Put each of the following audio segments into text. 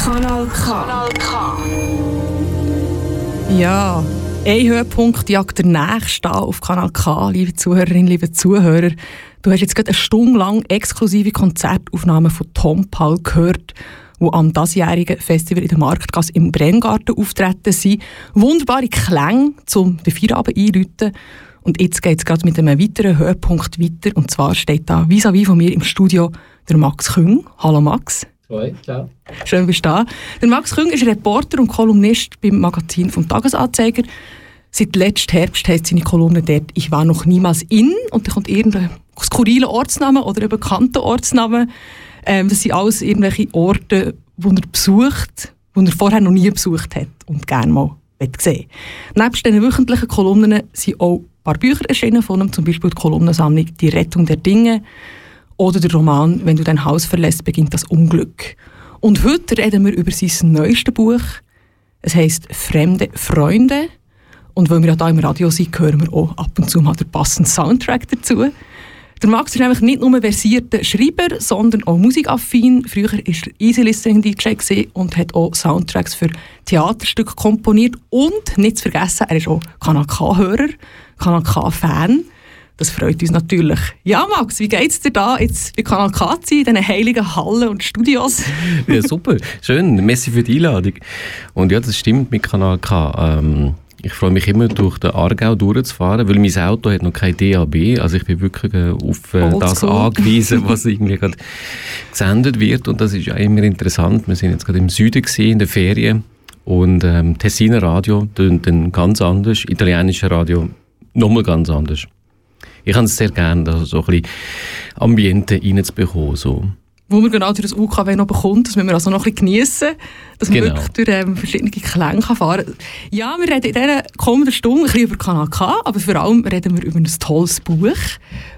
Kanal K. Kanal K. Ja, ein Höhepunkt jagt der nächste auf Kanal K, liebe Zuhörerinnen, liebe Zuhörer. Du hast jetzt gerade eine Stunde lang exklusive Konzertaufnahmen von Tom Paul gehört, wo am diesjährigen Festival in der Marktgasse im Brenngarten auftreten sind. Wunderbare Klänge, um den Feierabend einzuläuten. Und jetzt geht es gerade mit einem weiteren Höhepunkt weiter. Und zwar steht da vis-à-vis -vis von mir im Studio der Max Küng. Hallo Max. Hoi, ciao. Schön, bist du da. Der Max Küng ist Reporter und Kolumnist beim Magazin vom Tagesanzeiger. Seit letztem Herbst heißt seine Kolumne dort «Ich war noch niemals in» und da kommt irgendein skurriler Ortsname oder ein bekannter Ortsname. Ähm, das sind alles irgendwelche Orte, die er besucht, die er vorher noch nie besucht hat und gerne mal sehen Neben diesen wöchentlichen Kolumnen sind auch ein paar Bücher erschienen von ihm, zum Beispiel die Kolumnensammlung «Die Rettung der Dinge», oder der Roman «Wenn du dein Haus verlässt, beginnt das Unglück». Und heute reden wir über sein neuestes Buch. Es heißt «Fremde Freunde». Und weil wir ja hier im Radio sind, hören wir auch ab und zu mal den passenden Soundtrack dazu. Der Max ist nämlich nicht nur versierter Schreiber, sondern auch musikaffin. Früher war er Easy Listening DJ und hat auch Soundtracks für Theaterstücke komponiert. Und, nicht zu vergessen, er ist auch Kanal K-Hörer, Kanal K-Fan. Das freut uns natürlich. Ja, Max, wie geht es dir da jetzt bei Kanal K in diesen heiligen Hallen und Studios? ja, super. Schön. Merci für die Einladung. Und ja, das stimmt mit Kanal K. Ähm, ich freue mich immer, durch den Aargau durchzufahren, weil mein Auto hat noch kein DAB. Also ich bin wirklich äh, auf äh, das angewiesen, was irgendwie gerade gesendet wird. Und das ist ja immer interessant. Wir sind jetzt gerade im Süden gesehen, in der Ferien. Und ähm, Tessiner Radio tönt dann ganz anders, italienische Radio nochmal ganz anders ich habe es sehr gerne, da so ein bisschen Ambiente reinzubekommen. So. Wo man genau durch das UKW noch bekommt, das müssen wir also noch ein bisschen geniessen, dass man genau. wirklich durch ähm, verschiedene Klänge fahren kann. Ja, wir reden in dieser kommenden Stunde ein bisschen über Kanal K, aber vor allem reden wir über ein tolles Buch,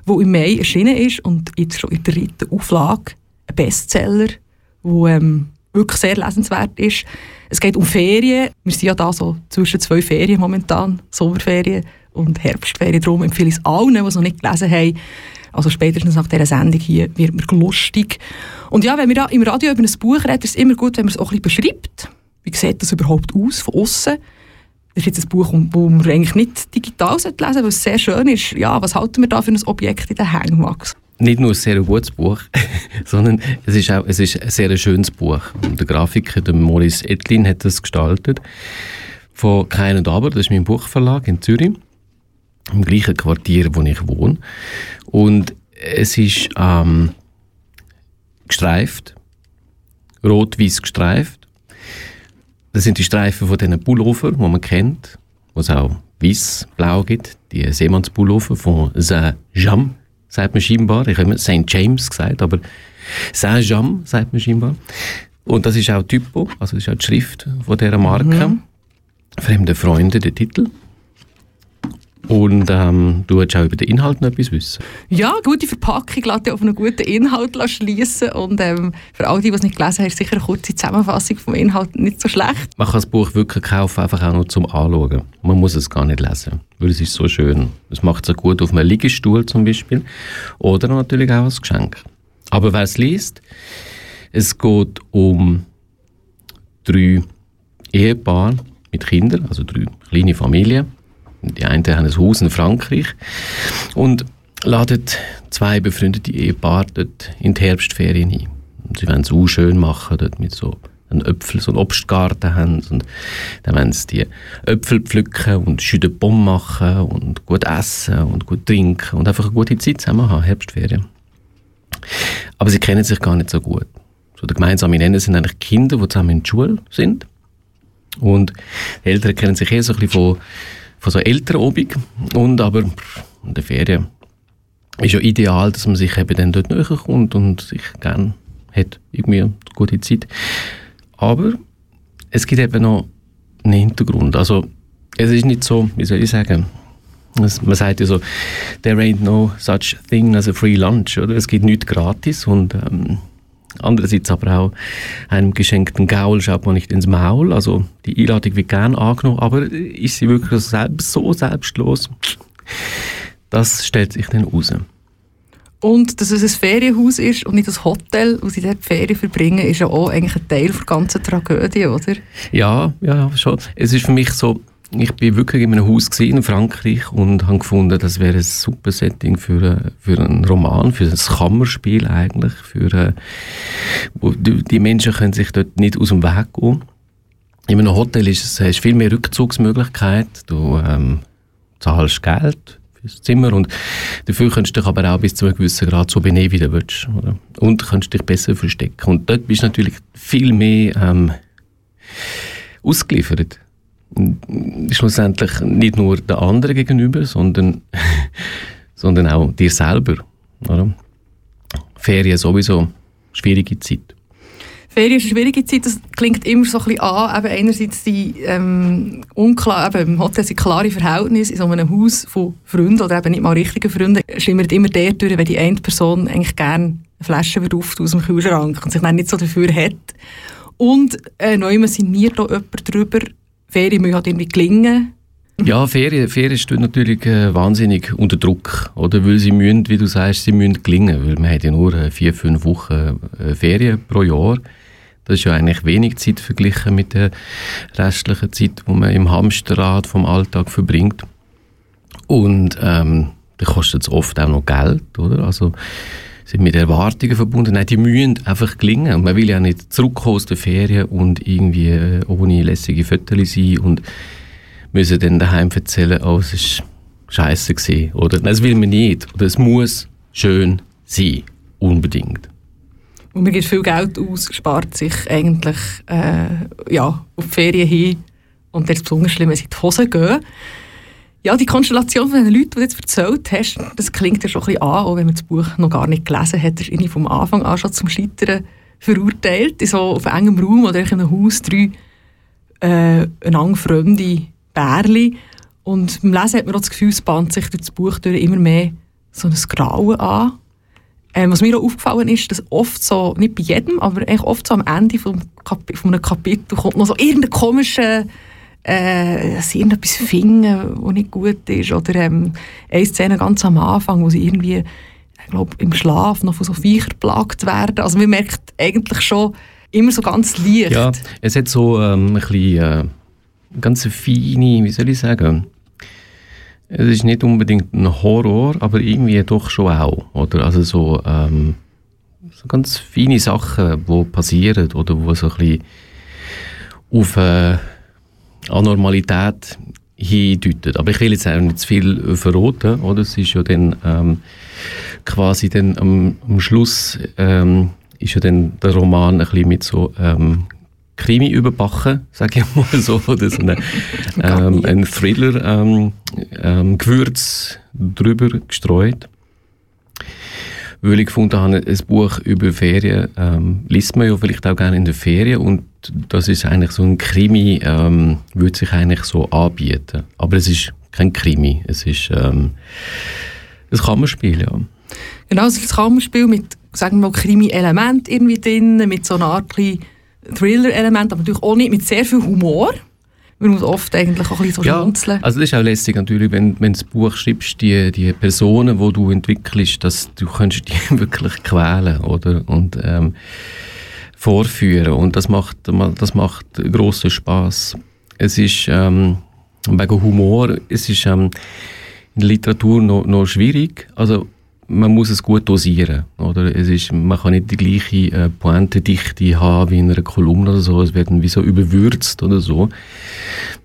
das im Mai erschienen ist und jetzt schon in der dritten Auflage, ein Bestseller, der ähm, wirklich sehr lesenswert ist. Es geht um Ferien. Wir sind ja da so zwischen zwei Ferien momentan, Sommerferien und Herbstferien. Darum empfehle ich es allen, die es noch nicht gelesen haben. Also spätestens nach dieser Sendung hier wird mir lustig. Und ja, wenn wir im Radio über ein Buch reden, ist es immer gut, wenn man es auch ein bisschen beschreibt. Wie sieht das überhaupt aus, von außen? Das ist jetzt ein Buch, das man eigentlich nicht digital lesen sollte, weil es sehr schön ist. Ja, was halten wir da für ein Objekt in den Hängen, Max? Nicht nur ein sehr gutes Buch, sondern es ist auch es ist ein sehr schönes Buch. Der Grafiker, der Maurice Etlin, hat das gestaltet. Von Kein und Aber, das ist mein Buchverlag in Zürich im gleichen Quartier, wo ich wohne. Und es ist ähm, gestreift, rot-weiß gestreift. Das sind die Streifen von diesen Pullover, die man kennt, wo es auch weiß-blau gibt. Die Seemannspullover von Saint-Jean, sagt man scheinbar. Ich habe immer St. James gesagt, aber Saint-Jean sagt man scheinbar. Und das ist auch Typo, also das ist auch die Schrift von dieser Marke. Mhm. Fremde Freunde, der Titel. Und ähm, du willst auch über den Inhalt noch etwas wissen? Ja, gute Verpackung lässt auf einen guten Inhalt schließen und ähm, für all die, die es nicht gelesen haben, ist sicher eine kurze Zusammenfassung vom Inhalt nicht so schlecht. Man kann das Buch wirklich kaufen, einfach auch nur zum Anschauen. Man muss es gar nicht lesen, weil es ist so schön. Es macht es gut auf einem Liegestuhl zum Beispiel oder natürlich auch als Geschenk. Aber wer es liest, es geht um drei Ehepaare mit Kindern, also drei kleine Familien die einen haben ein Haus in Frankreich und laden zwei befreundete Ehepaare dort in die Herbstferien ein. Und sie wollen es auch schön machen, dort mit so einen Äpfel, so einen Obstgarten haben und dann wollen sie die Äpfel pflücken und schöne Bomben machen und gut essen und gut trinken und einfach eine gute Zeit zusammen haben, Herbstferien. Aber sie kennen sich gar nicht so gut. So der gemeinsame Nenner sind eigentlich Kinder, die zusammen in der Schule sind und die Eltern kennen sich eher so ein bisschen von von so älteren Obig. Und aber in der Ferien ist ja ideal, dass man sich eben dann dort näher kommt und sich gerne hat, irgendwie eine gute Zeit. Aber es gibt eben noch einen Hintergrund. Also es ist nicht so, wie soll ich sagen, man sagt ja so, there ain't no such thing as a free lunch, oder? Es gibt nichts gratis und ähm, Andererseits aber auch einem geschenkten Gaul schaut man nicht ins Maul. Also die Einladung wird gern angenommen, aber ist sie wirklich so selbstlos? Das stellt sich dann raus. Und dass es ein Ferienhaus ist und nicht ein Hotel, wo sie dort Ferien verbringen, ist ja auch eigentlich ein Teil der ganzen Tragödie, oder? Ja, ja, schon. Es ist für mich so, ich bin wirklich in einem Haus in Frankreich und habe gefunden, das wäre ein super Setting für, äh, für einen Roman, für ein Kammerspiel eigentlich, für, äh, wo die, Menschen können sich dort nicht aus dem Weg gehen. In einem Hotel ist es, hast viel mehr Rückzugsmöglichkeit, du ähm, zahlst Geld fürs Zimmer und dafür kannst du dich aber auch bis zu einem gewissen Grad so benehmen, wie du willst. Oder? Und kannst dich besser verstecken. Und dort bist du natürlich viel mehr ähm, ausgeliefert. Schlussendlich nicht nur der anderen gegenüber, sondern, sondern auch dir selber. Oder? Ferien sowieso schwierige Zeit. Ferien ist eine schwierige Zeit, das klingt immer so ein bisschen an. Eben einerseits die ähm, unklar, eben im Hotel sind klare Verhältnisse in so einem Haus von Freunden oder eben nicht mal richtigen Freunden. Schimmert immer der durch, wenn die eine Person eigentlich gerne eine Flasche aus dem Kühlschrank und sich dann nicht so dafür hat. Und äh, neu sinniert auch jemand darüber, Ferien müssen halt irgendwie gelingen. Ja, Ferien, Ferien steht natürlich äh, wahnsinnig unter Druck, oder? Weil sie müssen, wie du sagst, sie müssen gelingen, weil man hat ja nur äh, vier, fünf Wochen äh, Ferien pro Jahr. Das ist ja eigentlich wenig Zeit verglichen mit der restlichen Zeit, die man im Hamsterrad vom Alltag verbringt. Und ähm, da kostet es oft auch noch Geld, oder? Also sind mit Erwartungen verbunden. Nein, die müssen einfach gelingen. Man will ja nicht zurückkommen aus der Ferien und irgendwie äh, ohne lässige Fotos sein und müssen dann daheim erzählen, oh, es ist scheiße gewesen. Oder das will man nicht. Oder es muss schön sein. Unbedingt. Und man gibt viel Geld aus, spart sich eigentlich äh, ja, auf die Ferien hin und das besonders schlimm, wenn sie in die Hose gehen. Ja, die Konstellation von den Leuten, die du jetzt erzählt hast, das klingt ja schon ein bisschen an, auch wenn man das Buch noch gar nicht gelesen hat, ist irgendwie vom Anfang an schon zum Scheitern verurteilt. In so auf engem Raum oder in einem Haus drei äh, fremde Bärli. Und beim Lesen hat man auch das Gefühl, es bahnt sich durch das Buch durch immer mehr so ein Grauen an. Ähm, was mir auch aufgefallen ist, dass oft so, nicht bei jedem, aber eigentlich oft so am Ende von, Kapi von einem Kapitel kommt noch so irgendein komischer äh, sie irgendetwas finden, was nicht gut ist. Oder ähm, eine Szene ganz am Anfang, wo sie irgendwie, ich im Schlaf noch von so Viechern geplagt werden. Also man merkt eigentlich schon immer so ganz leicht. Ja, es hat so ähm, ein bisschen, äh, ganz feine, wie soll ich sagen, es ist nicht unbedingt ein Horror, aber irgendwie doch schon auch. Oder? Also so, ähm, so ganz feine Sachen, die passieren oder wo so ein bisschen auf äh, Anormalität hindeutet. Aber ich will jetzt auch nicht zu viel verraten, oder? Es ist ja dann ähm, quasi dann am, am Schluss ähm, ist ja dann der Roman ein bisschen mit so ähm, Krimi überbacken, sage ich mal so, oder so eine, ähm, ein Thriller ähm, ähm, Gewürz drüber gestreut. Weil ich gefunden habe, ein Buch über Ferien ähm, liest man ja vielleicht auch gerne in der Ferien und das ist eigentlich so ein Krimi, ähm, würde sich eigentlich so anbieten. Aber es ist kein Krimi, es ist ähm, ein Kammerspiel, ja. Genau, es ist ein Kammerspiel mit, sagen wir mal, Krimi-Element irgendwie drin, mit so einer Art Thriller-Element, aber natürlich auch nicht mit sehr viel Humor. Man muss oft eigentlich auch ein bisschen so ja, schmunzeln. Also das ist auch lässig natürlich, wenn, wenn du das Buch schreibst, die, die Personen, die du entwickelst, dass du kannst die wirklich quälen, oder? Und ähm, vorführen. Und das macht, das macht grossen Spaß. Es ist ähm, wegen Humor, es ist ähm, in der Literatur noch, noch schwierig. Also man muss es gut dosieren, oder? Es ist, man kann nicht die gleiche äh, Pointedichte haben wie in einer Kolumne oder so. Es wird wie so überwürzt oder so.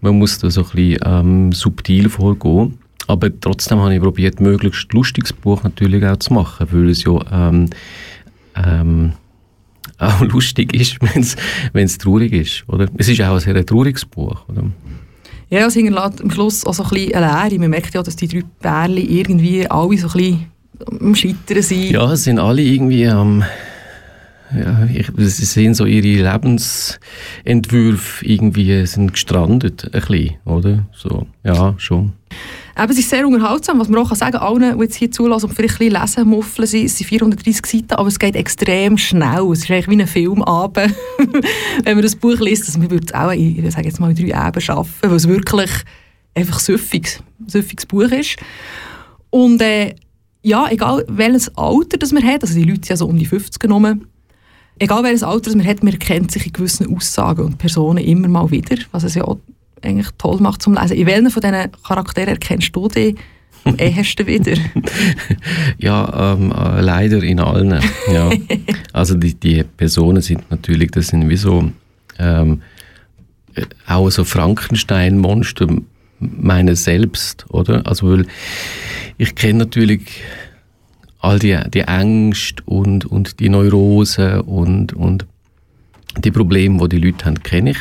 Man muss da so ein bisschen ähm, subtil vorgehen. Aber trotzdem habe ich probiert, möglichst lustiges Buch natürlich auch zu machen, weil es ja ähm, ähm, auch lustig ist, wenn es traurig ist. Oder? Es ist auch ein sehr trauriges Buch. Oder? Ja, es hinterlässt am Schluss auch so ein bisschen eine Leere. Man merkt ja, dass die drei Pärchen irgendwie alle so ein bisschen am Scheitern sind. Ja, es sind alle irgendwie am... ja, ich, sie sehen so ihre Lebensentwürfe irgendwie sind gestrandet, ein bisschen, oder? So, ja, schon. Eben, es ist sehr unterhaltsam, was man auch sagen kann, allen, die jetzt hier zulassen und vielleicht ein bisschen lesen muffeln sind, es sind 430 Seiten, aber es geht extrem schnell. Es ist eigentlich wie ein Filmabend, wenn man das Buch liest. Also man würde es auch in, ich sage jetzt mal, in drei Abenden schaffen, weil es wirklich einfach ein süffiges, süffiges Buch ist. Und äh, ja, egal welches Alter das man hat, also die Leute sind ja so um die 50 genommen, egal welches Alter das man hat, man erkennt sich in gewissen Aussagen und Personen immer mal wieder, was es ja auch eigentlich toll macht zum Lesen. In welchen von diesen Charakteren erkennst du dich am ehesten wieder? ja, ähm, äh, leider in allen. Ja. also die, die Personen sind natürlich, das sind wie so ähm, äh, auch so Frankenstein-Monster meiner selbst, oder? Also weil ich kenne natürlich all die, die Ängste und, und die Neurosen und, und die Probleme, die die Leute haben, kenne ich.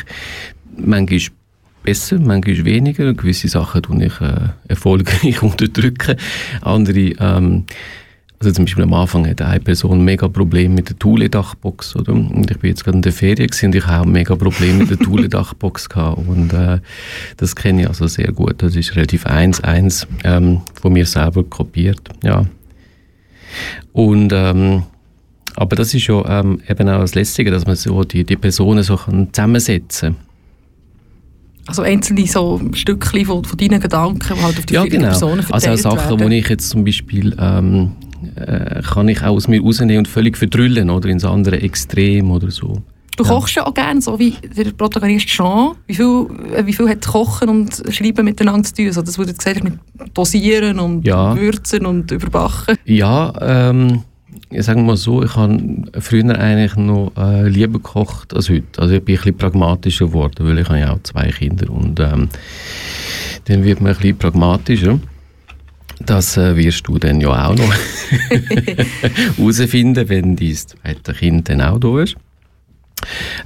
Manchmal besser, manchmal weniger. Gewisse Sachen tue ich äh, erfolgreich unterdrücken. Andere, ähm, also zum Beispiel am Anfang hatte eine Person mega Probleme mit der Thule-Dachbox, oder? Und ich bin jetzt gerade in der Ferien und ich habe mega Probleme mit der Thule-Dachbox gehabt. Und äh, das kenne ich also sehr gut. Das ist relativ eins eins ähm, von mir selber kopiert, ja. Und ähm, aber das ist ja ähm, eben auch das Lässige, dass man so die, die Personen so zusammensetzen kann also einzelne so Stückchen von, von deinen Gedanken, die halt auf die ja, genau. Personen verteilt Also auch Sachen, die ich jetzt zum Beispiel ähm, äh, kann ich auch aus mir rausnehmen und völlig verdrüllen oder ins andere Extrem oder so. Du ja. kochst ja auch gerne, so wie der Protagonist Jean. Wie viel, äh, wie viel hat Kochen und Schreiben miteinander zu tun? Also das, was du gesagt hast, mit Dosieren und ja. Würzen und Überbacken. Ja, ähm, ich sage mal so, ich habe früher eigentlich noch äh, lieber gekocht als heute. Also ich bin ein bisschen pragmatischer geworden, weil ich habe ja auch zwei Kinder und ähm, dann wird man ein bisschen pragmatischer. Das äh, wirst du dann ja auch noch herausfinden, wenn dein zweites Kind dann auch da ist.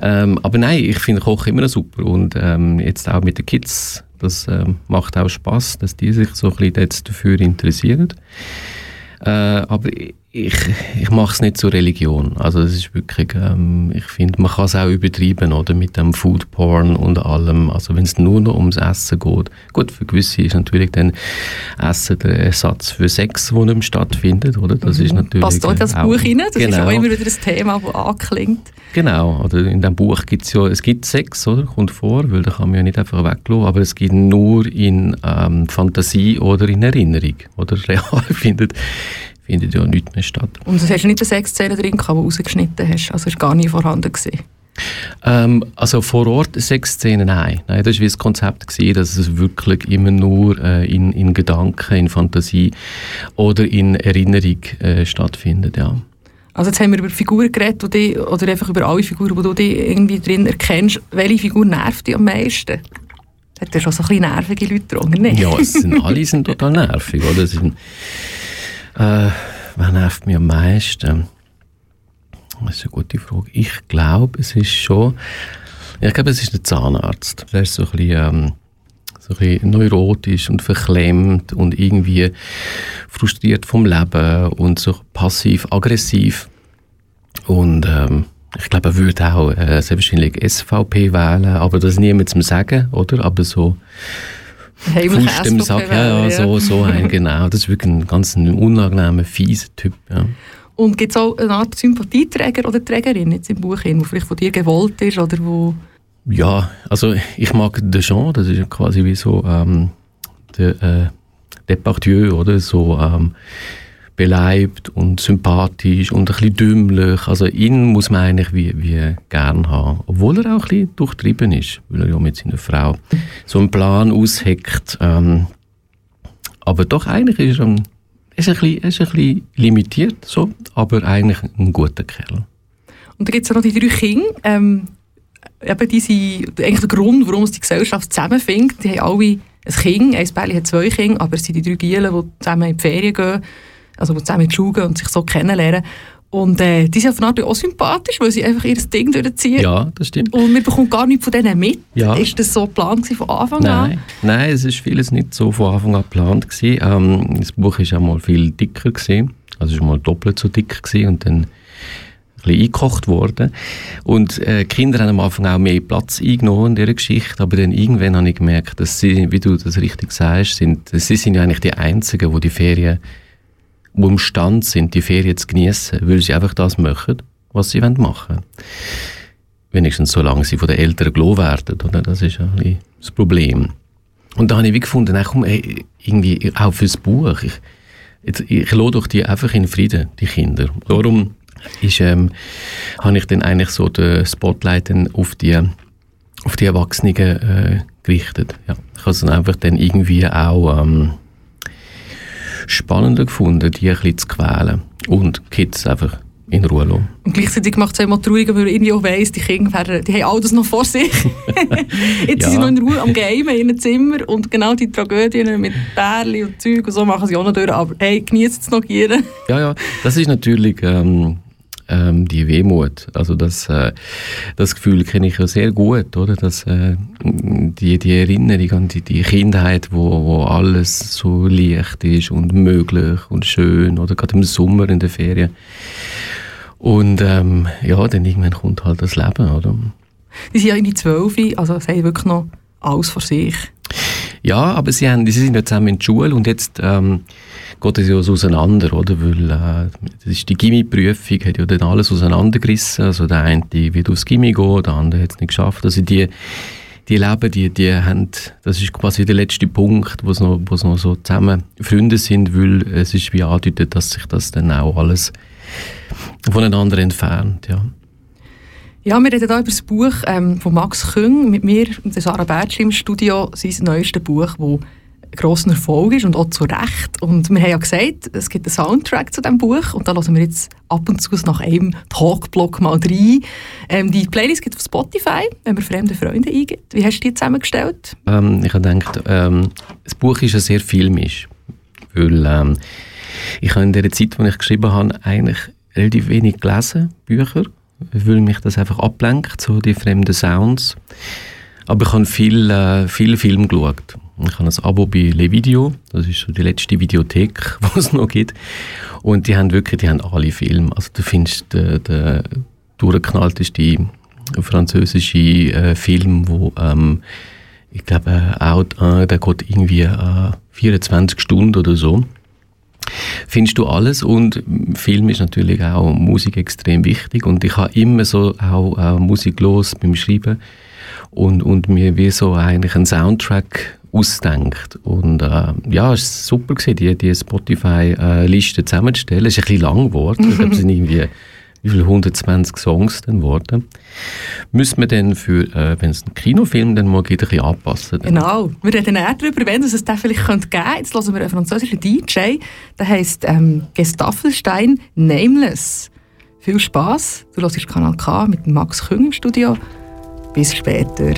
Ähm, aber nein, ich finde Kochen immer super und ähm, jetzt auch mit den Kids, das ähm, macht auch Spaß, dass die sich so ein bisschen dafür interessieren. Äh, aber ich, ich mache es nicht zur Religion. Also das ist wirklich, ähm, ich finde, man kann es auch übertreiben, oder, mit dem Food Porn und allem. Also wenn es nur noch ums Essen geht. Gut, für gewisse ist natürlich dann Essen der Ersatz für Sex, der nicht stattfindet, oder? Das mhm. ist natürlich... Passt auch das Buch rein? Das genau. ist auch immer wieder ein Thema, das anklingt. Genau, oder in dem Buch gibt es ja, es gibt Sex, oder, kommt vor, weil da kann man ja nicht einfach weglassen, aber es gibt nur in ähm, Fantasie oder in Erinnerung, oder real findet findet ja nichts mehr statt. Und du hast nicht eine Sexszene drin, die du rausgeschnitten hast? Also ist gar nie vorhanden gewesen? Ähm, also vor Ort Sexszenen, nein. nein. Das war das Konzept, gewesen, dass es wirklich immer nur äh, in, in Gedanken, in Fantasie oder in Erinnerung äh, stattfindet, ja. Also jetzt haben wir über Figuren geredet, die, oder einfach über alle Figuren, die du dich irgendwie drin erkennst. Welche Figur nervt dich am meisten? Hat ja schon so ein bisschen nervige Leute dran, nicht? Ja, es sind, alle sind total nervig, oder? Äh, wer nervt mich am meisten? Das ist eine gute Frage. Ich glaube, es ist schon, ich glaube, es ist der Zahnarzt. Der ist so ein bisschen, ähm, so ein bisschen neurotisch und verklemmt und irgendwie frustriert vom Leben und so passiv-aggressiv. Und ähm, ich glaube, er würde auch äh, selbstverständlich SVP wählen, aber das niemand zum Sagen, oder? Aber so Fuß im Sack, ja, ja, so, so ein, genau. Das ist wirklich ein ganz unangenehmer, fieser Typ, ja. Und gibt es auch eine Art Sympathieträger oder Trägerin jetzt im Buch, der vielleicht von dir gewollt ist oder wo... Ja, also ich mag den Jean, das ist quasi wie so ähm, der äh, Depardieu, oder? So ähm, beleibt und sympathisch und ein bisschen dümmlich. Also ihn muss man eigentlich wie, wie gern haben. Obwohl er auch ein bisschen durchtrieben ist, weil er ja mit seiner Frau so einen Plan ausheckt. Ähm, aber doch eigentlich ist er, ein, ist ein, bisschen, ist ein bisschen limitiert, so, aber eigentlich ein guter Kerl. Und da gibt es ja noch die drei Kinder. Ähm, eben diese, eigentlich der Grund, warum es die Gesellschaft zusammenfindet. Die haben alle ein Kind, ein Bärli hat zwei Kinder, aber es sind die drei Gielen, die zusammen in die Ferien gehen also die zusammen schauen und sich so kennenlernen. Und äh, die sind auf eine auch sympathisch, weil sie einfach ihr Ding durchziehen. Ja, das stimmt. Und man bekommt gar nichts von denen mit. Ja. Ist das so geplant von Anfang Nein. an? Nein, es ist vieles nicht so von Anfang an geplant. Gewesen. Ähm, das Buch war mal viel dicker. Gewesen. Also es war mal doppelt so dick gewesen und dann ein bisschen eingekocht worden. Und äh, Kinder haben am Anfang auch mehr Platz eingenommen in dieser Geschichte, aber dann irgendwann habe ich gemerkt, dass sie, wie du das richtig sagst, sind, sie sind ja eigentlich die Einzigen, die die Ferien die imstande sind, die Ferien zu genießen, weil sie einfach das machen, was sie machen wollen. Wenigstens solange sie von den Eltern gelohnt werden. Oder? Das ist ein das Problem. Und da habe ich wie gefunden, ey, komm, ey, irgendwie auch fürs Buch. Ich, jetzt, ich lasse doch die einfach in Frieden, die Kinder. Darum ist, ähm, habe ich dann eigentlich so den Spotlight dann auf die, auf die Erwachsenen äh, gerichtet. Ja. Ich habe es dann einfach dann irgendwie auch ähm, spannender gefunden, die ein bisschen zu quälen und Kids einfach in Ruhe lassen. Und gleichzeitig macht es immer traurig, weil man irgendwie auch weiss, die Kinder werden, die haben alles noch vor sich. Jetzt ja. sind sie noch in Ruhe am Game in ihrem Zimmer und genau die Tragödien mit Bärli und Zeug und so machen sie auch noch durch. Aber hey, genießt es noch gerne. ja, ja, das ist natürlich... Ähm, ähm, die Wehmut. Also das, äh, das Gefühl kenne ich ja sehr gut, oder? Dass, äh, die, die Erinnerung an die, die Kindheit, wo, wo alles so leicht ist und möglich und schön, oder gerade im Sommer in der Ferien. Und ähm, ja, dann irgendwann kommt halt das Leben, oder? Die sind ja in die Zwölf, also sie haben wirklich noch alles vor sich. Ja, aber sie, haben, sie sind ja zusammen in der Schule und jetzt ähm, geht es ja auseinander, oder? Weil äh, das ist die Gimmi-Prüfung, hat ja dann alles auseinandergerissen. Also der eine wird aufs Gimmi gehen, der andere hat es nicht geschafft. Also die, die leben, die, die haben, das ist quasi der letzte Punkt, wo sie noch, wo sie noch so zusammen Freunde sind, weil es ist wie andeutet, dass sich das dann auch alles voneinander entfernt, ja. Ja, wir reden hier über das Buch ähm, von Max Küng mit mir Sarah Bertsch im Studio, sein neuestes Buch, das grossen Erfolg ist und auch zu Recht. Und wir haben ja gesagt, es gibt einen Soundtrack zu diesem Buch und da hören wir jetzt ab und zu nach einem Talkblock mal rein. Ähm, die Playlist gibt es auf Spotify, wenn man fremde Freunde eingibt. Wie hast du die zusammengestellt? Ähm, ich habe gedacht, ähm, das Buch ist ja sehr filmisch, weil ähm, ich habe in der Zeit, in ich geschrieben habe, eigentlich relativ wenig gelesen, Bücher, weil mich das einfach ablenkt, so die fremden Sounds. Aber ich habe viel, äh, viel Film geschaut. Ich habe ein Abo bei Levideo, das ist so die letzte Videothek, die es noch gibt. Und die haben wirklich, die haben alle Filme. Also du findest der, der durchgeknallteste französische äh, Film, wo ähm, ich glaube, auch, äh, der geht irgendwie äh, 24 Stunden oder so. Findest du alles und Film ist natürlich auch Musik extrem wichtig und ich habe immer so auch äh, Musik los beim Schreiben und, und mir wie so eigentlich einen Soundtrack ausdenkt. Und äh, ja, es war super, gewesen, die, die Spotify-Liste zusammenzustellen. Es ist ein bisschen lang geworden. Ich glaube, es sind irgendwie wie viele 120 Songs dann geworden. Müssen wir dann für, äh, wenn es einen Kinofilm dann mal gibt, ein bisschen anpassen? Dann? Genau. Wir reden eher darüber, wenn es das vielleicht geben könnte. Jetzt hören wir einen französischen DJ, der heisst ähm, Gestaffelstein Nameless. Viel Spaß. Du hörst Kanal K mit Max Küng im Studio. Bis später.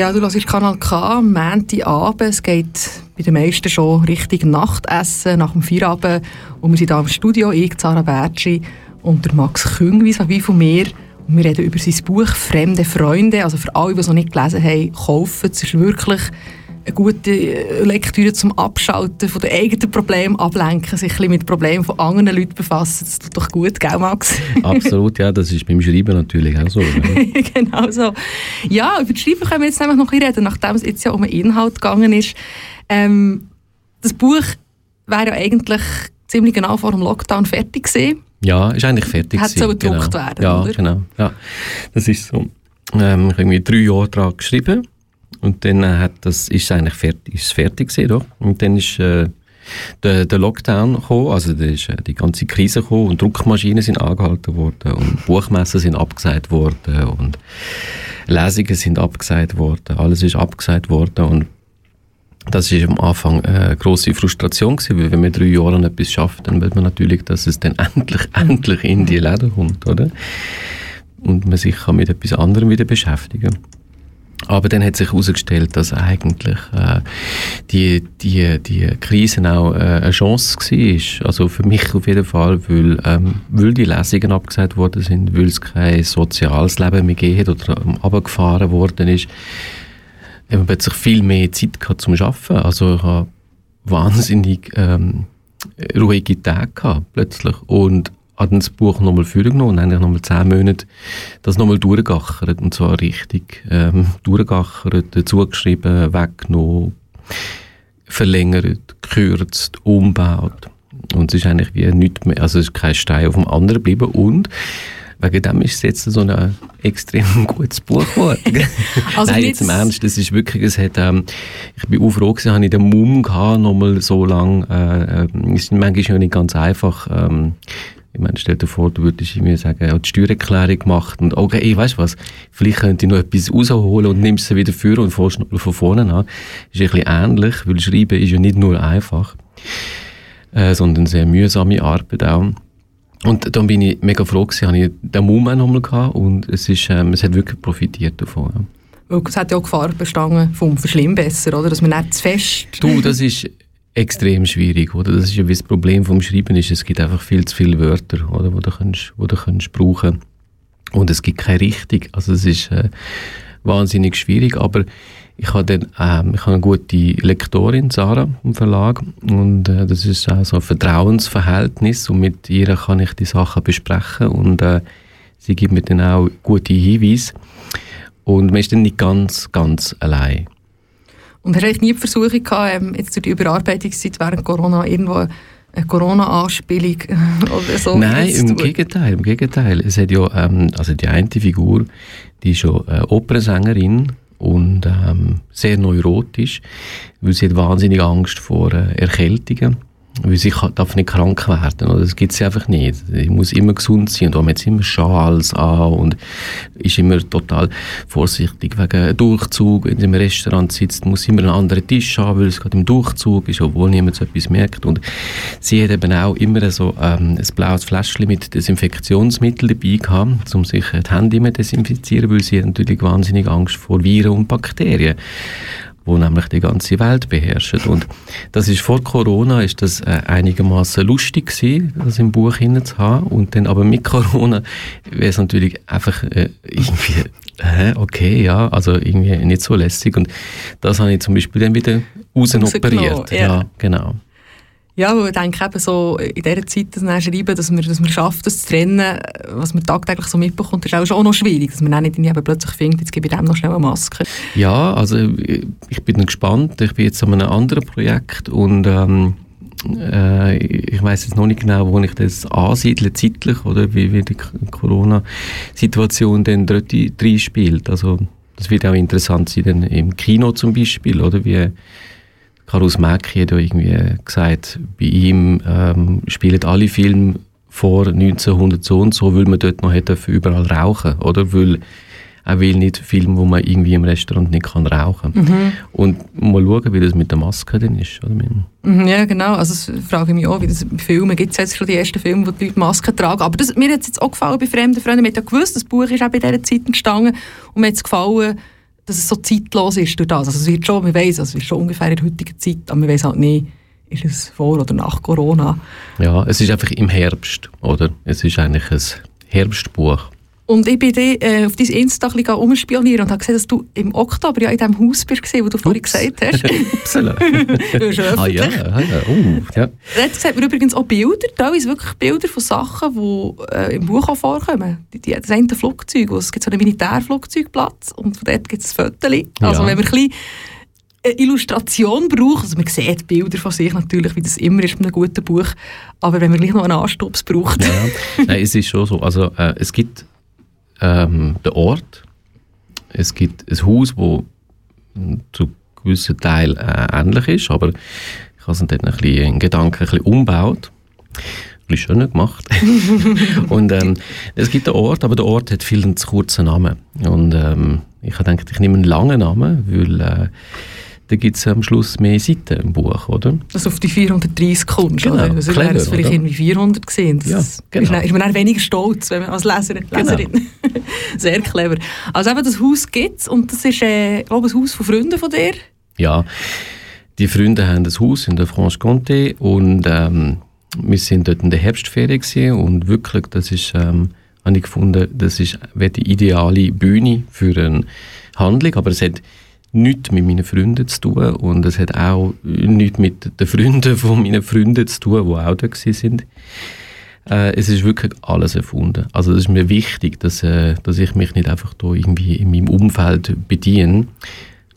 Ja, du hörst Kanal K am Montagabend. Es geht bei den meisten schon Richtung Nachtessen, nach dem Feierabend. Und wir sind hier im Studio, ich, Zara Bertschi und der Max Küng, wie von mir. Und wir reden über sein Buch «Fremde Freunde». Also für alle, die es noch nicht gelesen haben, kaufen es. ist wirklich eine gute Lektüre zum Abschalten von den eigenen Problemen, ablenken, sich ein mit Problemen von anderen Leuten befassen. Das tut doch gut, gell Max? Absolut, ja, das ist beim Schreiben natürlich auch so. genau so. Ja, über das Schreiben können wir jetzt nämlich noch ein bisschen reden, nachdem es jetzt ja um den Inhalt gegangen ist. Ähm, das Buch wäre ja eigentlich ziemlich genau vor dem Lockdown fertig gewesen. Ja, ist eigentlich fertig. Hat so gedruckt genau. werden, ja, oder? genau. Ja, das ist so. Ähm, ich habe irgendwie drei Jahre daran geschrieben und dann hat das, ist eigentlich fertig, ist fertig gewesen, doch. Und dann ist äh, der, der Lockdown gekommen, also da ist äh, die ganze Krise gekommen und Druckmaschinen sind angehalten worden und Buchmessen sind abgesagt worden und Lesungen sind abgesagt worden, alles ist abgesagt worden und das ist am Anfang eine grosse Frustration gewesen, weil wenn man drei Jahre an etwas schafft, dann will man natürlich, dass es dann endlich, endlich in die Läden kommt, oder? Und man sich kann mit etwas anderem wieder beschäftigen. Aber dann hat sich herausgestellt, dass eigentlich äh, die, die, die Krise auch äh, eine Chance war. Also für mich auf jeden Fall, weil, ähm, weil die Lesungen abgesagt worden sind, weil es kein soziales Leben mehr gegeben hat oder ähm, abgefahren worden ist, haben wir plötzlich viel mehr Zeit gehabt zum Arbeiten. Also ich habe wahnsinnig ähm, ruhige Tage gehabt, plötzlich. Und habe das Buch nochmal vorgenommen und eigentlich nochmal zehn Monate das nochmal durchgachert. Und zwar richtig ähm, durchgachert, zugeschrieben, weggenommen, verlängert, gekürzt, umgebaut. Und es ist eigentlich wie nichts mehr, also es ist kein Stein auf dem anderen geblieben. Und wegen dem ist es jetzt so ein extrem gutes Buch geworden. also Nein, jetzt im Ernst, das ist wirklich, es hat, ähm, ich bin auch froh gewesen, habe ich den Mumm gehabt, nochmal so lang, äh, äh, ist manchmal nicht ganz einfach, ähm, ich meine, stell dir vor, du würdest mir sagen, ja, die Steuererklärung gemacht und okay, ich weiß was, vielleicht könnte ich noch etwas rausholen und nimmst sie wieder für und fährst von vorne an. Ist ein bisschen ähnlich, weil Schreiben ist ja nicht nur einfach, äh, sondern sehr mühsame Arbeit auch. Und dann bin ich mega froh gewesen, habe ich den Moment nochmal gehabt und es ist, ähm, es hat wirklich profitiert davon. Ja. Es hat ja auch Gefahr bestanden vom Verschlimmbesser, oder? Dass man nicht zu fest... Du, das ist extrem schwierig, oder? Das ist ja wie das Problem vom Schreiben ist, es gibt einfach viel zu viele Wörter, oder? Wo du kannst, wo du kannst brauchen. Und es gibt keine Richtung. Also es ist äh, wahnsinnig schwierig, aber ich habe dann, ähm, ich habe eine gute Lektorin, Sarah, im Verlag und äh, das ist auch so ein Vertrauensverhältnis und mit ihr kann ich die Sachen besprechen und äh, sie gibt mir dann auch gute Hinweise und man ist dann nicht ganz, ganz allein. Und hast du nie die Versuchung gehabt, ähm, jetzt durch die Überarbeitungszeit während Corona irgendwo eine Corona-Anspielung oder so? Nein, im Gegenteil, im Gegenteil. Es hat ja, ähm, also die eine Figur, die ist ja äh, Opernsängerin und ähm, sehr neurotisch, weil sie hat wahnsinnig Angst vor äh, Erkältungen weil sie darf nicht krank werden, oder? Das gibt sie einfach nicht. Sie muss immer gesund sein und darum sie immer Schals an und ist immer total vorsichtig wegen Durchzug. Wenn sie im Restaurant sitzt, muss immer einen anderen Tisch haben, weil es gerade im Durchzug ist, obwohl niemand so etwas merkt. Und sie hat eben auch immer so ähm, ein blaues Fläschchen mit Desinfektionsmittel dabei gehabt, um sich die Hände immer desinfizieren, weil sie natürlich wahnsinnig Angst vor Viren und Bakterien wo nämlich die ganze Welt beherrscht. Und das ist vor Corona ist das äh, einigermaßen lustig gewesen, das im Buch hinein zu haben. Und dann aber mit Corona wäre es natürlich einfach äh, irgendwie hä, okay, ja, also irgendwie nicht so lässig. Und das habe ich zum Beispiel dann wieder rausoperiert. Ja. ja, genau. Ja, weil ich denke eben so, in dieser Zeit das schreiben, dass man, dass man schafft, das zu trennen, was man tagtäglich so mitbekommt, ist auch schon auch noch schwierig, dass man dann nicht eben plötzlich findet, jetzt gebe ich dem noch schnell eine Maske. Ja, also ich bin gespannt. Ich bin jetzt an einem anderen Projekt und ähm, äh, ich weiß jetzt noch nicht genau, wo ich das ansiedle zeitlich oder wie, wie die Corona-Situation dann dort reinspielt. Also das wird auch interessant sein, dann im Kino zum Beispiel, oder wie Karus Mäcki hat ja irgendwie gesagt, bei ihm ähm, spielen alle Filme vor 1900 so und so, weil man dort noch hätte überall rauchen, oder? Weil er will nicht Filme, wo man irgendwie im Restaurant nicht kann rauchen. Mhm. Und mal schauen, wie das mit der Maske denn ist. Oder? Mhm, ja, genau. Also das frage ich mich auch, wie das bei Filmen gibt es jetzt schon die ersten Filme, wo die Leute Masken tragen. Aber das, mir hat es jetzt auch gefallen bei fremden Freunden. Man hat ja gewusst, das Buch ist auch bei dieser Zeit entstanden und mir hat es gefallen, dass es so zeitlos ist durch das. Also es wird schon, man weiss, also es ist schon ungefähr in der heutigen Zeit, aber man weiss halt nicht, ist es vor oder nach Corona. Ja, es ist einfach im Herbst, oder? Es ist eigentlich ein Herbstbuch. Und ich bin dann, äh, auf dein Insta ein bisschen umspionieren und habe gesehen, dass du im Oktober ja in diesem Haus bist, gewesen, wo du vorhin gesagt hast. Upsala. Ah ja, ah, ja. Uh, ja. Jetzt sieht man übrigens auch Bilder, teilweise wirklich Bilder von Sachen, die äh, im Buch auch vorkommen. Die, die, das eine Flugzeug, es gibt so einen Militärflugzeugplatz und von dort gibt es ein Foto. Also Ja. wenn man ein bisschen eine Illustration braucht, also man sieht Bilder von sich natürlich, wie das immer ist bei einem guten Buch, aber wenn man gleich noch einen Anstops braucht. Ja, nein, es ist schon so. Also, äh, es gibt ähm, den Ort, es gibt ein Haus, wo zu gewissen Teil äh, ähnlich ist, aber ich habe es dann ein bisschen in Gedanken ein bisschen umgebaut. Ein bisschen schöner gemacht. und ähm, es gibt einen Ort, aber der Ort hat viel zu kurzen Namen. Und ähm, ich habe gedacht, ich nehme einen langen Namen, weil äh, da gibt es am Schluss mehr Seiten im Buch, oder? Du auf die 430 kommst. Genau, oder? Also wäre clever, es vielleicht oder? irgendwie 400 gesehen. Das Ja, genau. ist, dann, ist man dann weniger stolz wenn man als Leserin, Leserin. Sehr clever. Also eben das Haus gibt es und das ist, äh, ich glaube ein Haus von Freunden von dir. Ja, die Freunde haben ein Haus in der Franche-Comté und ähm, wir sind dort in der Herbstferien gewesen und wirklich, das ist, ähm, habe ich gefunden, das ist die ideale Bühne für eine Handlung, aber es hat nichts mit meinen Freunden zu tun und es hat auch nichts mit den Freunden von meinen Freunden zu tun, die auch da sind. Äh, es ist wirklich alles erfunden. Also es ist mir wichtig, dass, äh, dass ich mich nicht einfach da irgendwie in meinem Umfeld bediene.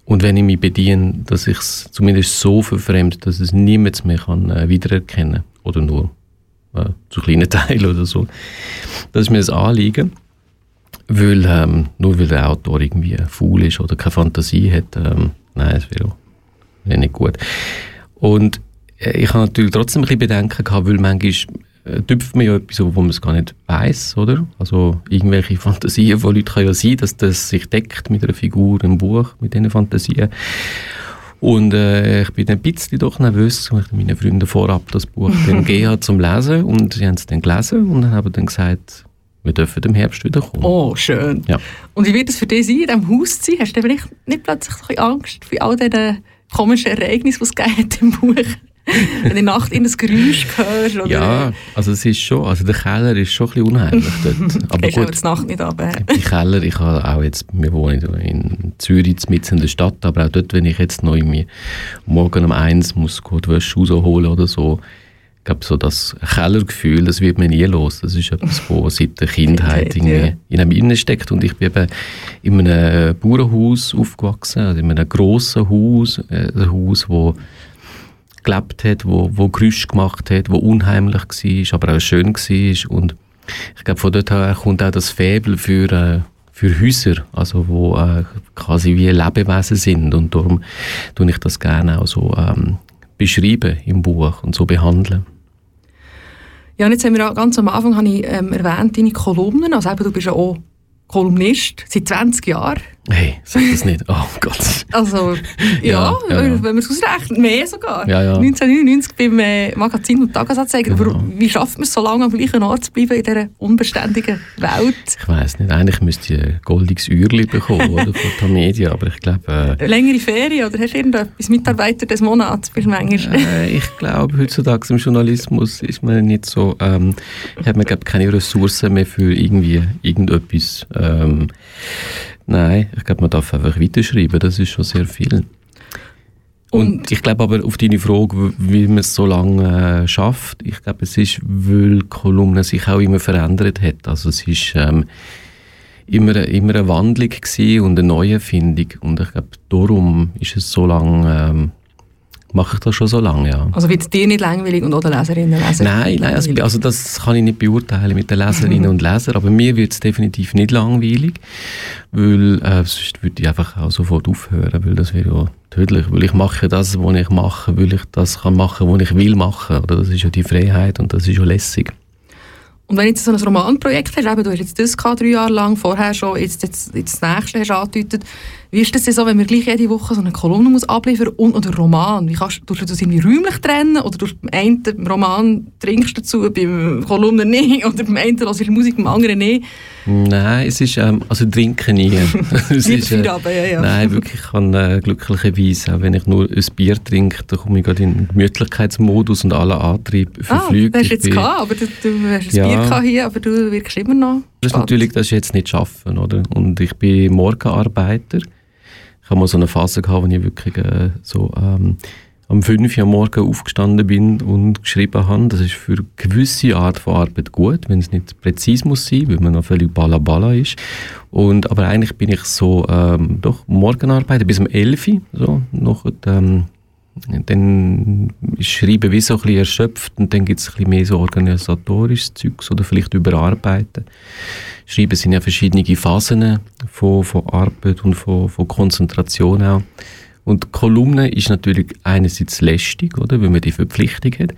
Und wenn ich mich bediene, dass ich es zumindest so verfremd, dass es niemand mehr kann, äh, wiedererkennen Oder nur äh, zu kleinen Teilen oder so. Das ist mir das Anliegen. Weil, ähm, nur weil der Autor irgendwie faul ist oder keine Fantasie hat, ähm, nein, das wäre wär nicht gut. Und äh, ich habe natürlich trotzdem ein bisschen Bedenken gehabt, weil manchmal äh, tüpft man ja etwas, wo man es gar nicht weiß, oder? Also irgendwelche Fantasien von Leuten kann ja sein, dass das sich deckt mit einer Figur im Buch, mit diesen Fantasien. Und äh, ich bin dann ein bisschen doch nervös, weil ich meinen Freunden vorab das Buch dann gegeben habe zum Lesen und sie haben es dann gelesen und haben dann gesagt, wir dürfen im Herbst wieder kommen. Oh, schön. Ja. Und wie wird es für dich sein, in diesem Haus zu sein? Hast du vielleicht nicht plötzlich ein bisschen Angst vor all diesen komischen Ereignissen, die es gegeben hat im Buch? Wenn du in der Nacht in das Geräusch hörst? Oder Ja, also es ist schon, also der Keller ist schon ein bisschen unheimlich dort. Aber aber gut, die Nacht nicht runter. die Keller, ich habe auch jetzt, wir wohnen in Zürich, mitten in der Stadt, aber auch dort, wenn ich jetzt noch irgendwie morgen um eins muss die Wäsche rausholen oder so, ich glaube, so das Kellergefühl, das wird mir nie los. Das ist etwas, was seit der Kindheit irgendwie in einem innen steckt. Und ich bin eben in einem Bauernhaus aufgewachsen, also in einem grossen Haus, äh, ein Haus, wo gelebt hat, wo, wo Geräusche gemacht hat, wo unheimlich war, aber auch schön war. Und ich glaube, von dort her kommt auch das Faible für, äh, für Häuser, also wo äh, quasi wie Lebewesen sind. Und darum tue ich das gerne auch so ähm, beschreiben im Buch und so behandeln. Ja, jetzt haben wir auch ganz am Anfang habe ich, ähm, erwähnt, deine Kolumnen. Also eben, du bist ja auch Kolumnist seit 20 Jahren. Hey, sag das nicht. Oh Gott. Also, ja, Ja, ja, ja. wenn man es ausrechnet, mehr sogar. Ja, ja. 1999 beim äh, Magazin und Tagesanzeiger. Genau. Aber wie schafft man es, so lange am gleichen Ort zu bleiben in dieser unbeständigen Welt? Ich weiß nicht, eigentlich müsste ich ein goldiges Uhrli bekommen oder, von der Media, aber ich glaube, äh, Längere Ferien oder hast du irgendetwas Mitarbeiter des Monats? Bist du manchmal? Äh, ich glaube, heutzutage im Journalismus ist man nicht so, ähm, hat man glaub, keine Ressourcen mehr für irgendwie irgendetwas. Ähm, nein, ich glaube, man darf einfach weiterschreiben, das ist schon sehr viel. Und, Und- ich glaube aber auf deine Frage, wie man es so lange äh, schafft, ich glaube, es ist, weil die Kolumne sich auch immer verändert hat. Also es ist ähm, immer, immer eine Wandlung und eine Neuerfindung. Und ich glaube, darum ist es so lange, ähm, mache ich das schon so lange, ja. Also wird es dir nicht langweilig und auch den Leserinnen und Lesern Nein, nein also, also das kann ich nicht beurteilen mit den Leserinnen und Lesern, aber mir wird es definitiv nicht langweilig, weil äh, sonst würde ich einfach auch sofort aufhören, weil das wäre ja tödlich, weil ich mache das, was ich mache, weil ich das kann machen, was ich will machen, oder das ist ja die Freiheit und das ist ja lässig. Und wenn du jetzt so ein Romanprojekt hast, eben, du hast jetzt das gehabt, drei Jahre lang, vorher schon, jetzt, jetzt, jetzt das nächste hast du angedeutet, wie ist das denn so, wenn man gleich jede Woche so eine Kolumne muss abliefern und oder Roman? Wie kannst, du das irgendwie räumlich trennen oder durch beim einen Roman trinkst du dazu, beim Kolumne nicht oder beim einen hörst du Musik, beim anderen nicht? Nein, es ist, ähm, also trinken nie. es ist, äh, ja, ja. Nein, wirklich, ich kann äh, glücklicherweise, auch wenn ich nur ein Bier trinke, dann komme ich gerade in den Gemütlichkeitsmodus und alle Antriebe verflügt. Ah, das hast du jetzt gehabt, aber du, du hast ein ja. Bier gehabt hier, aber du wirkst immer noch Das ist natürlich, das ist jetzt nicht schaffen, oder? Und ich bin Morgenarbeiter ich habe mal so eine Phase gehabt, wo ich wirklich äh, so ähm, am 5 Uhr morgen aufgestanden bin und geschrieben habe. Das ist für eine gewisse Art von Arbeit gut, wenn es nicht präzise muss sein, weil man noch völlig balabala ist. Und, aber eigentlich bin ich so, ähm, doch, Morgenarbeiter bis um 11 Uhr, so, noch, ähm, dann ist Schreiben wie so ein bisschen erschöpft und dann gibt es ein bisschen mehr so organisatorisches Zeugs oder vielleicht überarbeiten. Schreiben sind ja verschiedene Phasen von, von Arbeit und von, von Konzentration auch. Und Kolumne ist natürlich einerseits lästig, oder, weil man die Verpflichtung hat.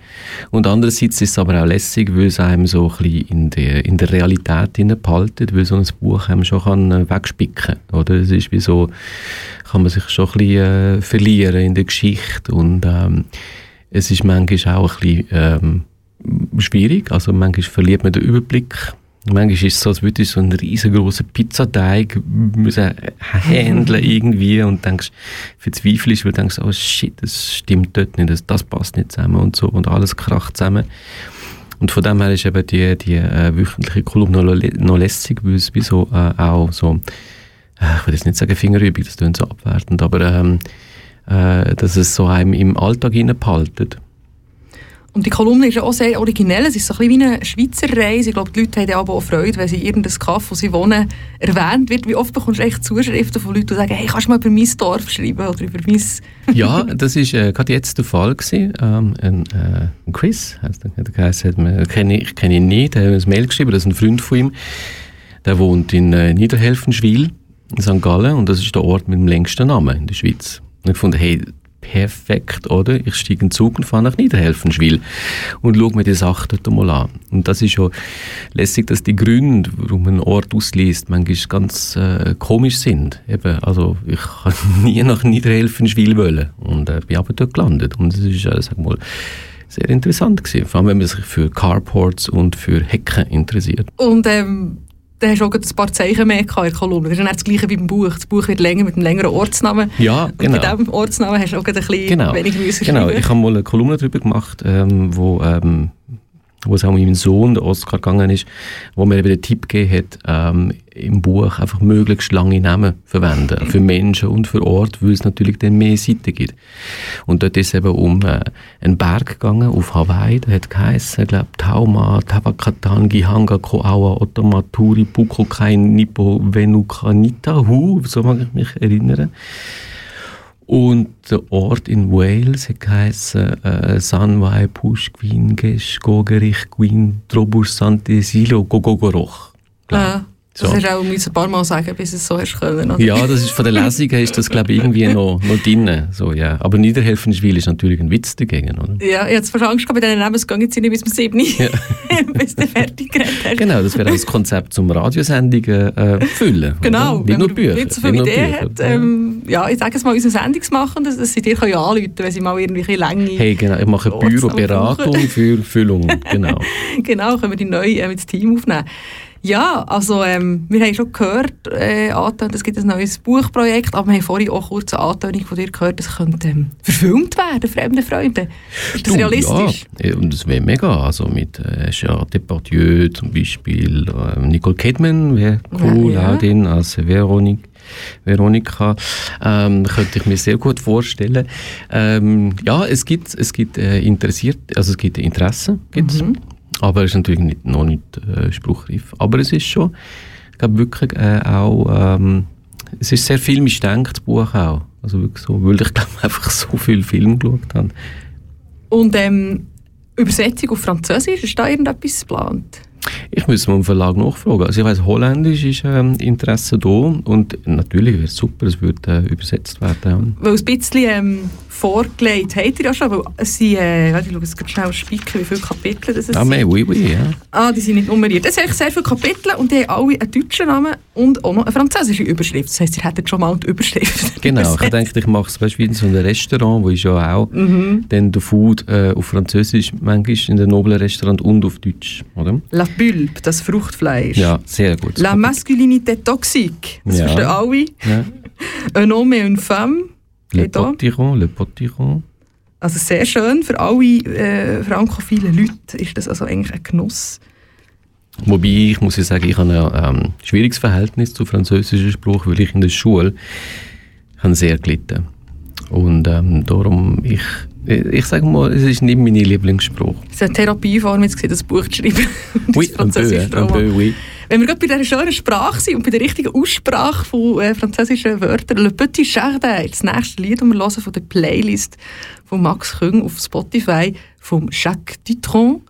Und andererseits ist es aber auch lässig, weil es einem so ein bisschen in der, in der Realität behaltet, weil so ein Buch einem schon kann äh, wegspicken. Oder? Es ist wie so, kann man sich schon ein bisschen äh, verlieren in der Geschichte. Und ähm, es ist manchmal auch ein bisschen ähm, schwierig. Also manchmal verliert man den Überblick Manchmal ist es so, als würde ich so einen riesengroßen Pizzateig müssen handeln irgendwie und denkst, verzweifelst, weil du denkst, oh shit, das stimmt dort nicht, das, das passt nicht zusammen und so und alles kracht zusammen. Und von dem her ist eben die, die äh, wöchentliche Kolumne noch, lässig, weil es wie so äh, auch so, äh, ich will jetzt nicht sagen Fingerübung, das klingt so abwertend, aber ähm, äh, dass es so einem im Alltag behaltet. Und die Kolumne ist auch sehr originell. Es ist so ein bisschen wie eine Schweizer Reise. Ich glaube, die Leute haben aber auch Freude, wenn sie irgendein Kaff, wo sie wohnen, erwähnt wird. Wie oft bekommst du echt Zuschriften von Leuten, die sagen, hey, kannst du mal über mein Dorf schreiben oder über mein... ja, das war äh, gerade jetzt der Fall gewesen. Ähm, ein, äh, ein Chris, heisst der, der hat, kenne, ich kenne ihn nicht, er hat ein Mail geschrieben, das ist ein Freund von ihm. Der wohnt in äh, Niederhelfenschwil in St. Gallen und das ist der Ort mit dem längsten Namen in der Schweiz. Und ich fand, hey, perfekt, oder? Ich steige in den Zug und fahre nach Niederhelfenschwil und schaue mir die Sache dort mal an. Und das ist schon lässig, dass die Gründe, warum man einen Ort ausliest, manchmal ganz äh, komisch sind. Eben, also ich kann nie nach Niederhelfenschwil wollen und äh, bin aber dort gelandet. Und das ist, äh, sag mal, sehr interessant gewesen, vor allem wenn man sich für Carports und für Hecken interessiert. Und ähm dann hast du auch ein paar Zeichen mehr in der Kolumne. Das ist das Gleiche wie beim Buch. Das Buch wird länger mit einem längeren Ortsnamen. Ja, genau. Und bei diesem Ortsnamen hast du auch ein bisschen genau. weniger müssen Genau, ich habe mal eine Kolumne darüber gemacht, ähm, wo ähm, wo es auch meinen Sohn, der Oscar, gegangen ist, wo mir eben den Tipp gegeben hat, ähm, im Buch einfach möglichst lange Namen verwenden. Für Menschen und für Orte, weil es natürlich dann mehr Seiten gibt. Und dort ist eben um äh, einen Berg gegangen auf Hawaii, der hat geheissen, ich glaube, Tauma, Tabakatan, Gihanga, Koawa, Otomaturi, Pukokai, Nippo, Venukanita, Hu, so mag ich mich erinnern. Und der Ort in Wales geheißen äh, Sanwai Pushquin Geschgogerich Queen Trobus Sant'Esilo Gogogoroch. Ah. So. Das hast du auch ein paar Mal sagen, bis es so hast können. Oder? Ja, das ist von der Lesung ist das glaube ich irgendwie noch, noch drin. So, ja. Aber Niederhelfenschwil ist natürlich ein Witz dagegen, oder? Ja, hatte fast Angst bei es geht jetzt nicht bis zum 7. Ja. bis du fertig geredet hast. Genau, das wäre auch das Konzept zum Radiosendungen äh, füllen. Genau, oder? nicht nur Bücher. Nicht so viele Ideen hat, ähm, ja, ich sage es mal, unsere Sendung machen, dass, dass sie dir können anrufen wenn sie mal irgendwie Länge... Hey, genau, ich mache Büroberatung für Füllung, genau. genau, können wir die neu äh, mit dem Team aufnehmen. Ja, also ähm, wir haben schon gehört, äh, Anton, es gibt ein neues Buchprojekt, aber wir haben vorhin auch kurz eine Antonung von dir gehört, es könnte ähm, verfilmt werden, «Fremde Freunde». Ist das du, realistisch? Ja, und das wäre mega, also mit äh, Gérard Depardieu zum Beispiel, äh, Nicole Kidman wäre cool, ja, ja. auch den als Veronique. Veronika, ähm, könnte ich mir sehr gut vorstellen. Ähm, ja, es gibt, es gibt äh, interessiert, also es gibt Interesse, gibt's. Mhm. Aber es ist natürlich nicht, noch nicht äh, spruchreif. Aber es ist schon, ich glaube wirklich äh, auch, ähm, es ist sehr filmisch gedacht, das Buch auch. Also wirklich so, weil ich glaube einfach so viel Film geschaut habe. Und ähm, Übersetzung auf Französisch, ist da irgendetwas geplant? Ich muss mal im Verlag nachfragen. Also ich weiss, Holländisch ist ähm, Interesse da und natürlich wäre es super, es würde äh, übersetzt werden. Weil ein bisschen ähm, vorgelegt habt ihr ja schon, weil es sind, äh, warte, ich schaue jetzt schnell spicken, wie viele Kapitel das Ah, sind. mehr, oui, oui, ja. Ah, die sind nicht nummeriert. Es sind sehr viele Kapitel und die haben alle einen deutschen Namen und auch noch eine französische Überschrift. Das heisst, ihr hättet schon mal die Überschrift Genau, ich denke, ich mache es weißt, wie in so einem Restaurant, wo ist ja auch Mhm. dann der Food äh, auf Französisch, manchmal in den noblen Restaurant und auf Deutsch, oder? La Pulpe, das Fruchtfleisch. Ja, sehr gut. La masculinité toxique, das Ja. verstehen alle. Ja. Un homme et une femme. Le. Potiron, le Potiron. Also sehr schön, für alle äh, frankophilen Leute ist das also eigentlich ein Genuss. Wobei ich muss ja sagen, ich habe ein ähm, schwieriges Verhältnis zu französischen Spruch, weil ich in der Schule habe sehr gelitten. Und ähm, darum, ich, ich sage mal, es ist nicht mein Lieblingsspruch. Es ist eine Therapieform, jetzt gesehen, das Buch zu schreiben. Oui, un peu, un peu, oui. Wenn wir gerade bei dieser schönen Sprache sind und bei der richtigen Aussprache von äh, französischen Wörtern, Le Petit Jardin, das nächste Lied, das wir hören von der Playlist von Max Küng auf Spotify, vom Jacques Dutron.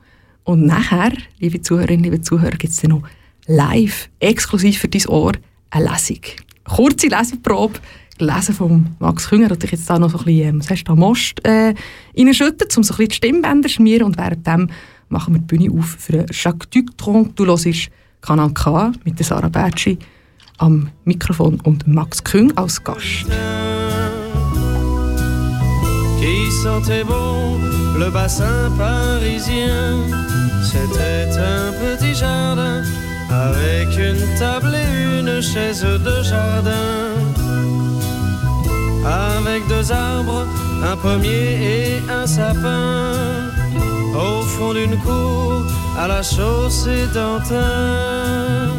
Und nachher, liebe Zuhörerinnen, liebe Zuhörer, gibt es noch live, exklusiv für dein Ohr, eine Lesung. Kurze Leseprobe, gelesen von Max Künger, und ich jetzt da noch so ein bisschen, ähm, was hast da, Most äh, reinschütten, um so ein bisschen die Stimmbänder zu schmieren und währenddem machen wir die Bühne auf für Jacques Dutron. Du hörst Kanal K mit Sarah Bertschi am Mikrofon und Max Küng als Gast. qui sentait bon le bassin parisien. C'était un petit jardin avec une table et une chaise de jardin. Avec deux arbres, un pommier et un sapin. Au fond d'une cour, à la chaussée d'Antin.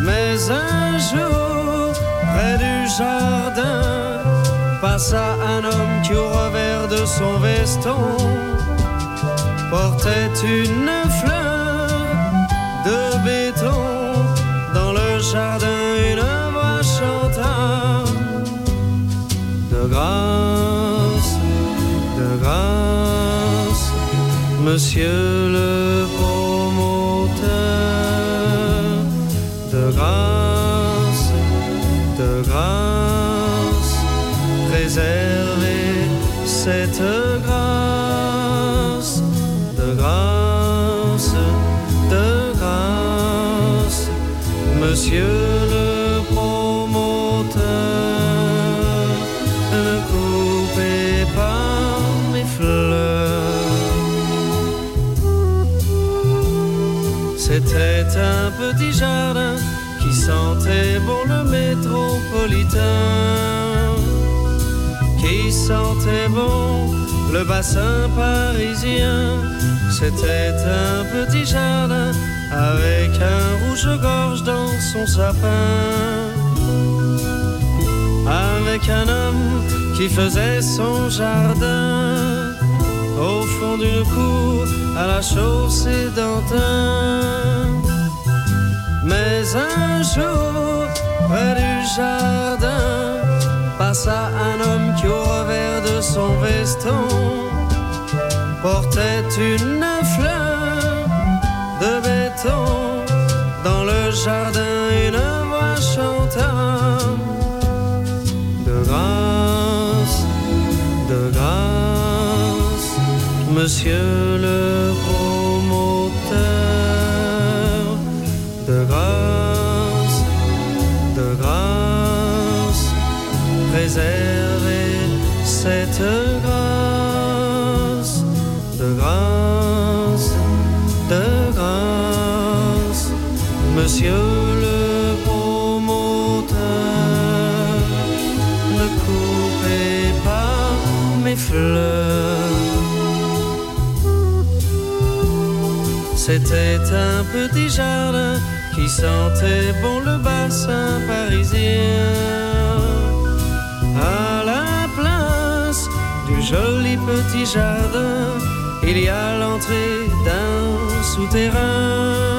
Mais un jour, près du jardin, passa un homme qui au revers de son veston portait une fleur de béton. Dans le jardin, une voix chanta de grâce, monsieur le promoteur, de grâce, de grâce préserver cette grâce de grâce, de grâce, monsieur C'était un petit jardin qui sentait bon le métropolitain qui sentait bon le bassin parisien. C'était un petit jardin avec un rouge-gorge dans son sapin. Avec un homme qui faisait son jardin au fond d'une cour à la chaussée d'Antin. Mais un jour, près du jardin, passa un homme qui au revers de son veston portait une fleur de béton. Dans le jardin, une voix chanta monsieur le promoteur, C'était un petit jardin qui sentait bon le bassin parisien. À la place du joli petit jardin, il y a l'entrée d'un souterrain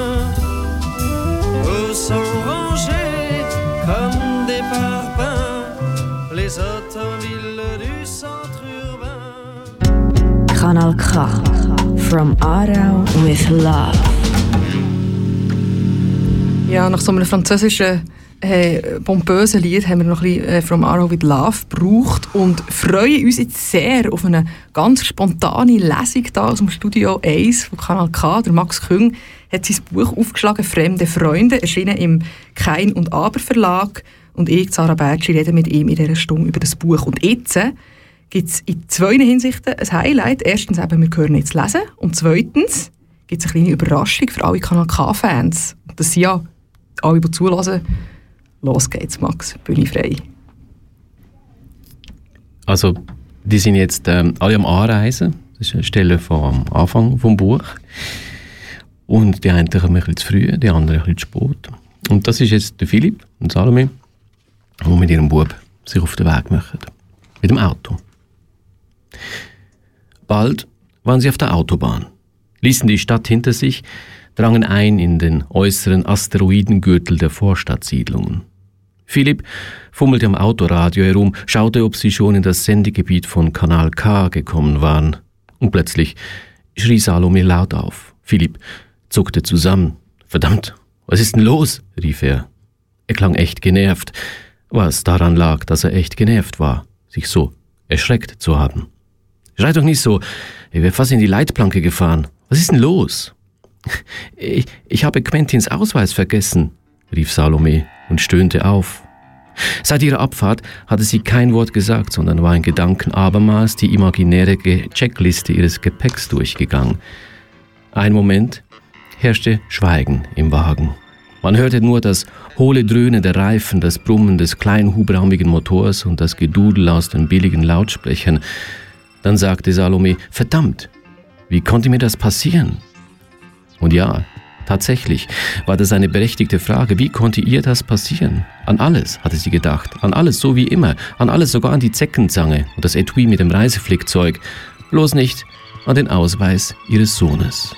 Kanal K. From Aarau with love. Ja, nach so einem französischen äh, pompösen Lied haben wir noch ein bisschen äh, «From Arrow with Love» gebraucht und freuen uns jetzt sehr auf eine ganz spontane Lesung da aus dem Studio 1 von Kanal K. Der Max Küng hat sein Buch aufgeschlagen «Fremde Freunde», erschienen im Kein und Aber Verlag und ich, Sarah Bertschi, rede mit ihm in dieser Stunde über das Buch. Und jetzt äh, gibt es in zwei Hinsichten ein Highlight. Erstens eben, wir hören jetzt lesen und zweitens gibt es eine kleine Überraschung für alle Kanal K-Fans. Das sind ja alle, die zulassen. Los geht's, Max. Bühne frei. Also, die sind jetzt ähm, alle am Anreisen. Das ist eine Stelle vom Anfang vom Buch. Und die einen kommen ein bisschen zu früh, die anderen ein bisschen zu spät. Und das ist jetzt der Philipp und Salome, die mit ihrem Bub sich auf den Weg machen. Mit dem Auto. Bald waren sie auf der Autobahn, ließen die Stadt hinter sich, drangen ein in den äußeren Asteroidengürtel der Vorstadtsiedlungen. Philipp fummelte am Autoradio herum, schaute, ob sie schon in das Sendegebiet von Kanal K gekommen waren. Und plötzlich schrie Salome laut auf. Philipp zuckte zusammen. Verdammt, was ist denn los? rief er. Er klang echt genervt, was daran lag, dass er echt genervt war, sich so erschreckt zu haben. Schrei doch nicht so, ich wäre fast in die Leitplanke gefahren. Was ist denn los? Ich, ich habe Quentins Ausweis vergessen, rief Salome und stöhnte auf. Seit ihrer Abfahrt hatte sie kein Wort gesagt, sondern war in Gedanken abermals die imaginäre Checkliste ihres Gepäcks durchgegangen. Ein Moment herrschte Schweigen im Wagen. Man hörte nur das hohle Dröhnen der Reifen, das Brummen des kleinen hubraumigen Motors und das Gedudel aus den billigen Lautsprechern. Dann sagte Salome, verdammt, wie konnte mir das passieren? Und ja, tatsächlich war das eine berechtigte Frage. Wie konnte ihr das passieren? An alles, hatte sie gedacht. An alles, so wie immer. An alles, sogar an die Zeckenzange und das Etui mit dem Reiseflickzeug. Bloß nicht an den Ausweis ihres Sohnes.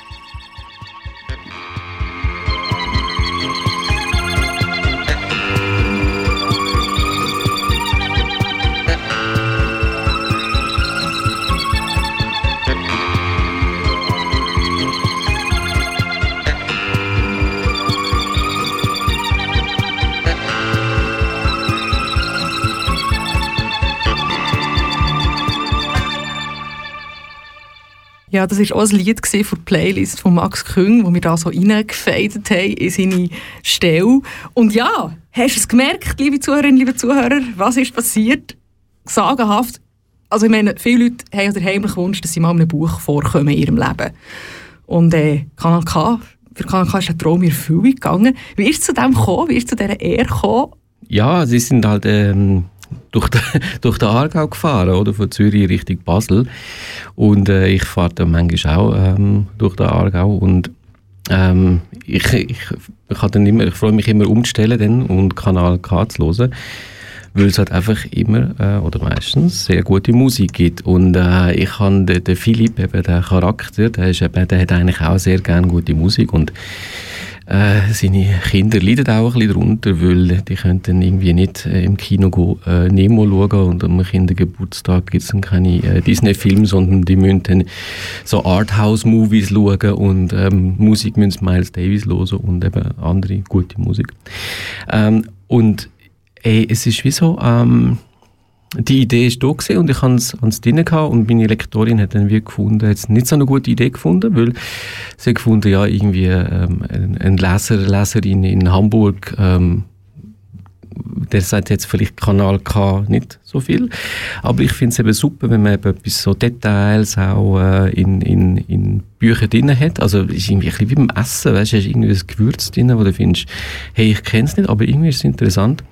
Ja, das war auch ein Lied von der Playlist von Max Küng, wo wir da so reingefeidet haben in seine Stelle. Und ja, hast du es gemerkt, liebe Zuhörerinnen, liebe Zuhörer, was ist passiert? Sagenhaft. Also ich meine, viele Leute haben den heimlichen Wunsch, dass sie mal in einem Buch vorkommen in ihrem Leben. Und äh, Kanal K, für Kanal K ist der Traum in Erfüllung gegangen. Wie ist es zu dem gekommen? Wie ist es zu dieser Ehre gekommen? Ja, sie sind halt... Ähm durch, den, durch den Aargau gefahren, oder? Von Zürich Richtung Basel. Und äh, ich fahre dann manchmal auch ähm, durch den Aargau und ähm, ich, ich, ich, dann immer, ich freue mich immer umzustellen dann und Kanal K zu hören, weil es halt einfach immer äh, oder meistens sehr gute Musik gibt. Und äh, ich habe den, den Philipp, eben den Charakter, der, ist eben, der hat eigentlich auch sehr gerne gute Musik und äh, seine Kinder leiden auch ein bisschen darunter, weil die können dann irgendwie nicht äh, im Kino go, äh, Nemo schauen und am Kindergeburtstag gibt es dann keine äh, Disney-Filme, sondern die müssen dann so Arthouse-Movies schauen und ähm, Musik müssen Miles Davis hören und eben andere gute Musik. Ähm, und ey, es ist wie so... Ähm, die Idee ist da und ich habe es drin gehabt und meine Lektorin hat dann wie gefunden, hat nicht so eine gute Idee gefunden, weil sie hat gefunden, ja, irgendwie ähm, ein Leser, Leserin in Hamburg, ähm, der sagt jetzt vielleicht Kanal K nicht so viel, aber ich finde es eben super, wenn man eben etwas so Details auch äh, in, in, in Büchern drin hat, also ist irgendwie ein bisschen wie beim Essen, weißt du, hast irgendwie ein Gewürz drin, wo du findest, hey, ich kenne es nicht, aber irgendwie ist es interessant.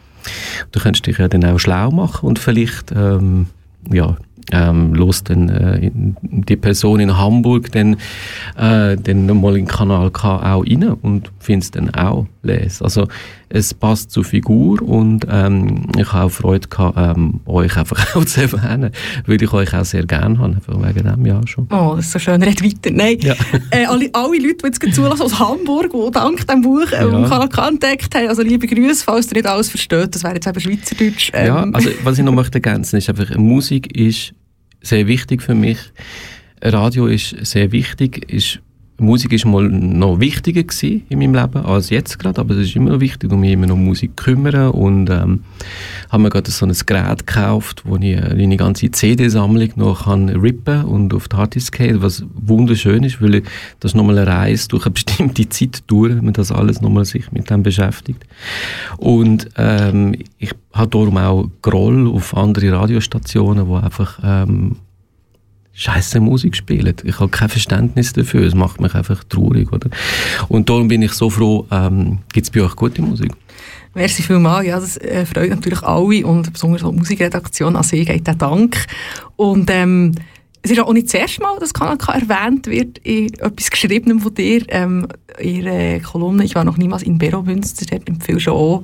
Du könntest dich ja dann auch schlau machen und vielleicht ähm, ja, ähm, los dann äh, die Person in Hamburg dann, äh, dann mal in Kanal K auch rein und findest dann auch lesen. Also es passt zur Figur und ähm, ich habe auch Freude gehabt, ähm, euch einfach auch zu erwähnen, weil ich euch auch sehr gerne habe, einfach wegen dem ja schon. Oh, das ist so schön, red weiter. Nein, ja. äh, alle, alle Leute, die jetzt zulassen aus Hamburg, die dank diesem Buch äh, ja. Kanal K entdeckt haben, also liebe Grüße, falls ihr nicht alles versteht, das wäre jetzt eben Schweizerdeutsch. Ähm. Ja, also was ich noch möchte ergänzen ist einfach, Musik ist sehr wichtig für mich. Radio ist sehr wichtig, ist Musik ist mal noch wichtiger in meinem Leben als jetzt gerade, aber es ist immer noch wichtig, um mich immer noch um Musik kümmern und ähm, habe mir gerade so ein Gerät gekauft, wo ich eine ganze CD-Sammlung noch kann rippen und auf die Harddisk was wunderschön ist, weil das nochmal eine Reise durch eine bestimmte Zeit durch, wenn man das alles nochmal sich mit dem beschäftigt. Und ähm, ich habe darum auch Groll auf andere Radiostationen, wo einfach ähm, scheiße Musik spielen. Ich habe kein Verständnis dafür. Es macht mich einfach traurig, oder? Und darum bin ich so froh, ähm, gibt es bei euch gute Musik? Merci vielmals. Ja, das äh, freut natürlich alle und besonders die Musikredaktion an sich geht der Dank. Und ähm, es ist auch nicht das erste Mal, dass Kanal K erwähnt wird in etwas Geschriebenem von dir. Ähm, ihre Kolumne «Ich war noch niemals in Beromünster», dort empfiehlst du auch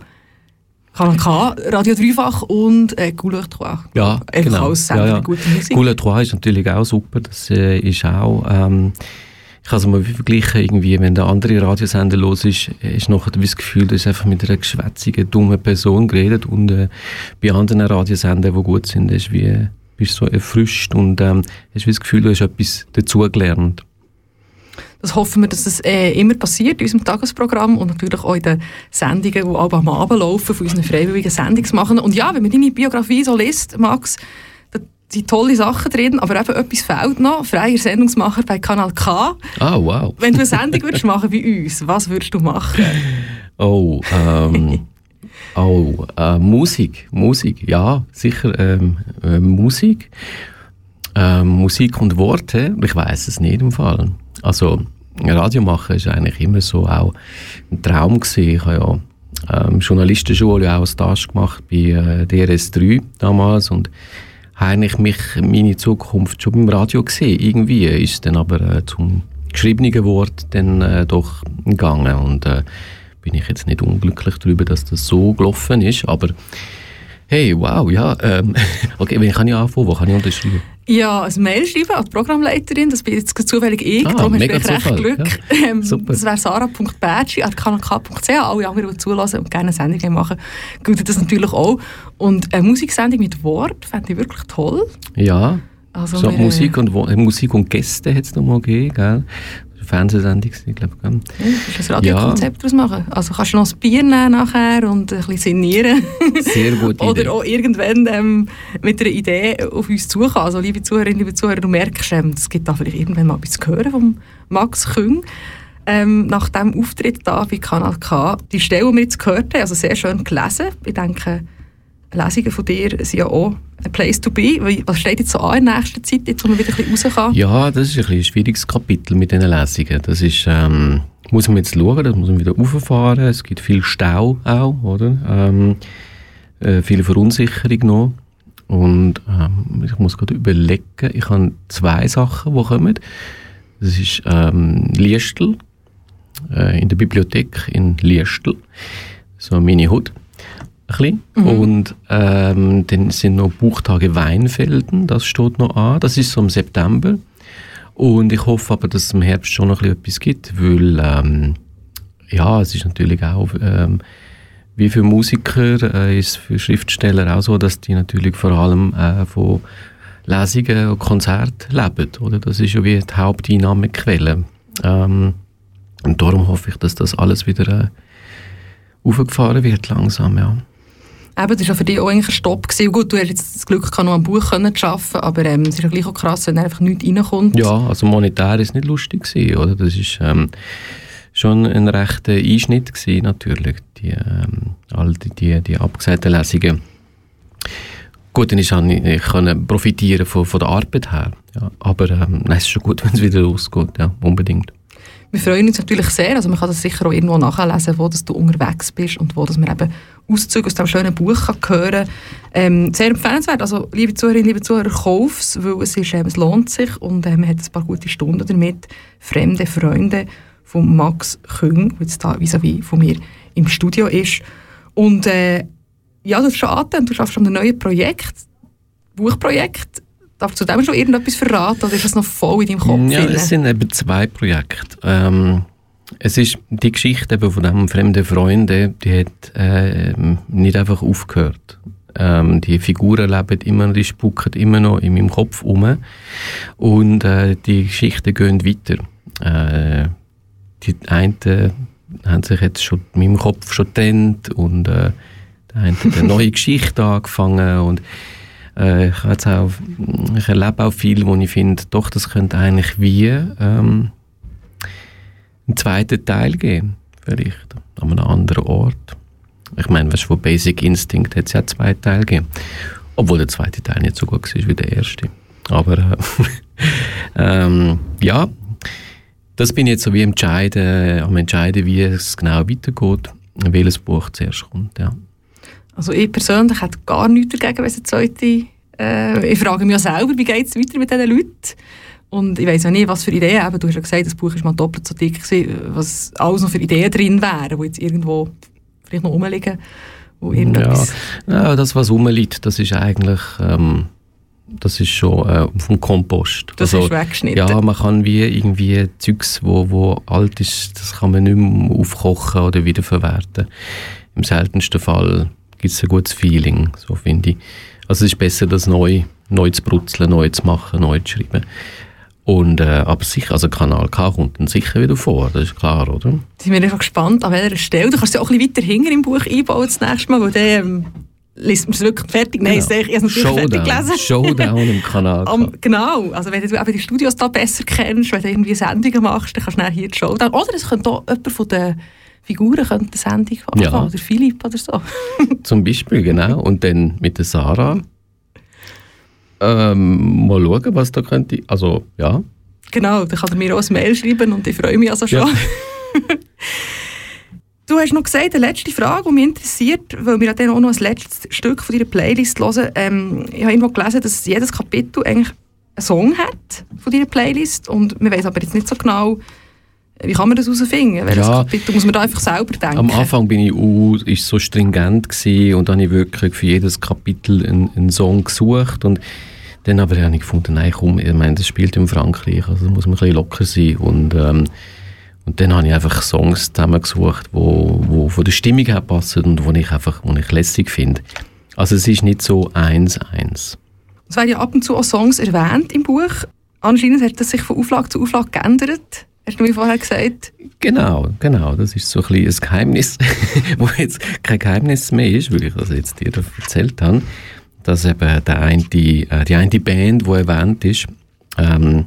Kanal K, Radio Dreifach und äh, Couleur 3. Ja, Einfach genau. als ja, ja. gute Musik. Couleur 3 ist natürlich auch super. Das äh, ist auch... Ähm, ich kann es mal vergleichen, irgendwie, wenn der andere Radiosender los ist, ist nachher das Gefühl, du hast einfach mit einer geschwätzigen, dummen Person geredet und äh, bei anderen Radiosendern, die gut sind, ist wie, bist du so erfrischt und ähm, hast wie das Gefühl, du hast etwas dazugelernt. Das hoffen wir, dass das äh, immer passiert in unserem Tagesprogramm und natürlich auch in den Sendungen, die auch am Abend laufen, von unseren freiwilligen Sendungsmachenden. Und ja, wenn man deine Biografie so liest, Max, da sind tolle Sachen drin, aber eben etwas fehlt noch. Freier Sendungsmacher bei Kanal K. Ah, wow. Wenn du eine Sendung würdest machen bei uns, was würdest du machen? Oh, ähm, oh, äh, Musik, Musik, ja, sicher ähm, äh, Musik. Ähm, Musik und Worte, ich weiß es nicht im Fall. Also Radio machen ist eigentlich immer so auch ein Traum gewesen. Ich habe ja ähm, Journalistenschule auch als Stage gemacht bei äh, DRS3 damals und eigentlich mich, meine Zukunft schon beim Radio gesehen. Irgendwie ist dann aber äh, zum geschriebenen Wort dann äh, doch gegangen und äh, bin ich jetzt nicht unglücklich darüber, dass das so gelaufen ist, aber hey, wow, ja, ähm, okay, wenn kann ich anfangen, wo kann ich unterschreiben? Ja, ein Mail schreiben an die Programmleiterin, das bin jetzt zufällig ich, Ah, darum hast du recht Zufall, Glück. ja. Ähm, das wäre sarah.bertschi.kanalk.ch, alle anderen, die zulassen und gerne eine Sendung machen, gilt das natürlich auch. Und eine Musiksendung mit Wort fände ich wirklich toll. Ja, Also so wir, Musik, und, Musik und Gäste hat es noch mal gegeben, gell? Fernsehsendung, ich glaube, gell? Ja, du ein Radiokonzept daraus machen. Also kannst du noch ein Bier nehmen nachher und ein bisschen sinnieren. Sehr gute Idee. Oder auch irgendwann ähm, mit einer Idee auf uns zukommen. Also liebe Zuhörerinnen, liebe Zuhörer, du merkst, ähm, es gibt da vielleicht irgendwann mal etwas zu hören vom Max Küng. Ähm, nach dem Auftritt da bei Kanal K, die Stelle, die wir jetzt gehört haben, also sehr schön gelesen. Ich denke, Lesungen von dir sind ja auch ein Place to be. Was steht jetzt so an in der nächsten Zeit, jetzt, wo man wieder ein bisschen raus kann? Ja, das ist ein, ein schwieriges Kapitel mit diesen Lesungen. Das ist, ähm, muss man jetzt schauen, das muss man wieder rauffahren. Es gibt viel Stau auch, oder? Ähm, äh, viel Verunsicherung noch. Und ähm, ich muss gerade überlegen, ich habe zwei Sachen, die kommen. Das ist ähm, Liestel, äh, in der Bibliothek in Liestel. So eine Mini-Hut. Ein bisschen. Und ähm, dann sind noch Buchtage Weinfelden, das steht noch an. Das ist so im September. Und ich hoffe aber, dass es im Herbst schon noch etwas gibt, weil ähm, ja, es ist natürlich auch ähm, wie für Musiker äh, ist es für Schriftsteller auch so, dass die natürlich vor allem äh, von Lesungen und Konzerten leben. Oder? Das ist ja wie die Haupteinnahmequelle. Ähm, und darum hoffe ich, dass das alles wieder äh, aufgefahren wird langsam, ja. Eben, das war für dich auch eigentlich ein Stopp. Gewesen. Gut, du hast jetzt das Glück noch am Buch zu arbeiten, aber ähm, es ist ja gleich auch krass, wenn einfach nichts reinkommt. Ja, also monetär ist nicht lustig gewesen, oder? Das ist ähm, schon ein rechter Einschnitt gewesen, natürlich. Die, ähm, all die, die, die abgesagten Lesungen. Gut, dann nicht, ich kann profitieren von, von der Arbeit her. Ja. Aber ähm, nein, es ist schon gut, wenn es wieder losgeht, ja, unbedingt. Wir freuen uns natürlich sehr, also man kann das sicher auch irgendwo nachlesen, wo dass du unterwegs bist und wo dass man eben Auszüge aus diesem schönen Buch kann hören kann. Ähm, sehr empfehlenswert, also liebe Zuhörerinnen, liebe Zuhörer, kauf es, weil es, ist, ähm, es lohnt sich und ähm, man hat ein paar gute Stunden damit. Fremde Freunde von Max Küng, der jetzt da vis-à-vis von mir im Studio ist. Und äh, ja, du hast schon angetan, du schaffst an einem neuen Projekt, Buchprojekt. Darfst du zu dem schon irgendetwas verraten oder ist das noch voll in deinem Kopf? Ja, es sind eben zwei Projekte. Ähm, es ist die Geschichte eben von dem fremden Freunde, die hat ähm, nicht einfach aufgehört. Ähm, die Figuren leben immer noch, die spucken immer noch in meinem Kopf um und äh, die Geschichten gehen weiter. Äh, die einen haben sich jetzt schon in meinem Kopf schon getrennt und äh, der eine hat eine neue Geschichte angefangen und äh, ich, auch, ich erlebe auch viel, wo ich finde, doch, das könnte eigentlich wie ähm, einen zweiten Teil geben, vielleicht, an einem anderen Ort. Ich meine, weißt, von Basic Instinct hat es ja zwei Teile gegeben. Obwohl der zweite Teil nicht so gut war wie der erste. Aber äh, ähm, ja, das bin ich jetzt so wie entscheiden, am entscheiden, wie es genau weitergeht, welches Buch zuerst kommt. Ja. Also ich persönlich hätte gar nichts dagegen, wenn es eine zweite... Äh, ich frage mich ja selber, wie geht es weiter mit diesen Leuten? Und ich weiß auch nicht, was für Ideen, eben, du hast ja gesagt, das Buch ist mal doppelt so dick gewesen, was alles noch für Ideen drin wären, die jetzt irgendwo vielleicht noch rumliegen. Wo ja. ja, das, was rumliegt, das ist eigentlich... Ähm, das ist schon äh, vom Kompost. Das also, ist weggeschnitten? Ja, man kann wie irgendwie Zeugs, wo, wo alt ist, das kann man nicht mehr aufkochen oder wiederverwerten. Im seltensten Fall gibt es ein gutes Feeling, so finde ich. Also es ist besser, das neu, neu zu brutzeln, neu zu machen, neu zu schreiben. Und, äh, aber sicher, also Kanal K kommt dann sicher wieder vor, das ist klar, oder? Sind wir einfach gespannt, an welcher Stelle. Du kannst ja auch ein bisschen weiter hinten im Buch einbauen das nächste Mal, weil der, ähm, liest man es wirklich fertig? Nein, genau. ich habe es natürlich Showdown. fertig gelesen. Showdown im Kanal. um, genau, also wenn du eben die Studios da besser kennst, wenn du irgendwie Sendungen machst, dann kannst du hier die Showdown. Oder es könnte auch jemand von den Figuren könnte eine Sendung machen, ja. oder Philipp oder so. Zum Beispiel, genau. Und dann mit der Sarah ähm, mal schauen, was da könnte, also ja. Genau, dann kann er mir auch ein Mail schreiben und ich freue mich also schon. Ja. Du hast noch gesagt, die letzte Frage, die mich interessiert, weil wir dann auch noch ein letztes Stück von deiner Playlist hören. Ähm, ich habe irgendwo gelesen, dass jedes Kapitel eigentlich einen Song hat von deiner Playlist und man weiß aber jetzt nicht so genau, wie kann man das herausfinden? Welches ja, Kapitel muss man da einfach selber denken? Am Anfang bin ich uh, ist so stringent gewesen und dann habe ich wirklich für jedes Kapitel einen, einen Song gesucht und dann aber habe ich gefunden, nein, komm, ich meine, das spielt in Frankreich, also muss man ein bisschen locker sein und ähm, und dann habe ich einfach Songs zusammengesucht, wo, wo von der Stimmung her passen und wo ich einfach wo ich lässig finde. Also es ist nicht so eins eins. Es werden ja ab und zu auch Songs erwähnt im Buch. Anscheinend hat das sich von Auflage zu Auflage geändert. Hast du mir vorher gesagt? Genau, genau. Das ist so ein, ein Geheimnis, wo jetzt kein Geheimnis mehr ist, weil ich das jetzt dir erzählt habe, dass eben der eine, die, äh, die eine Band, die erwähnt ist, ähm,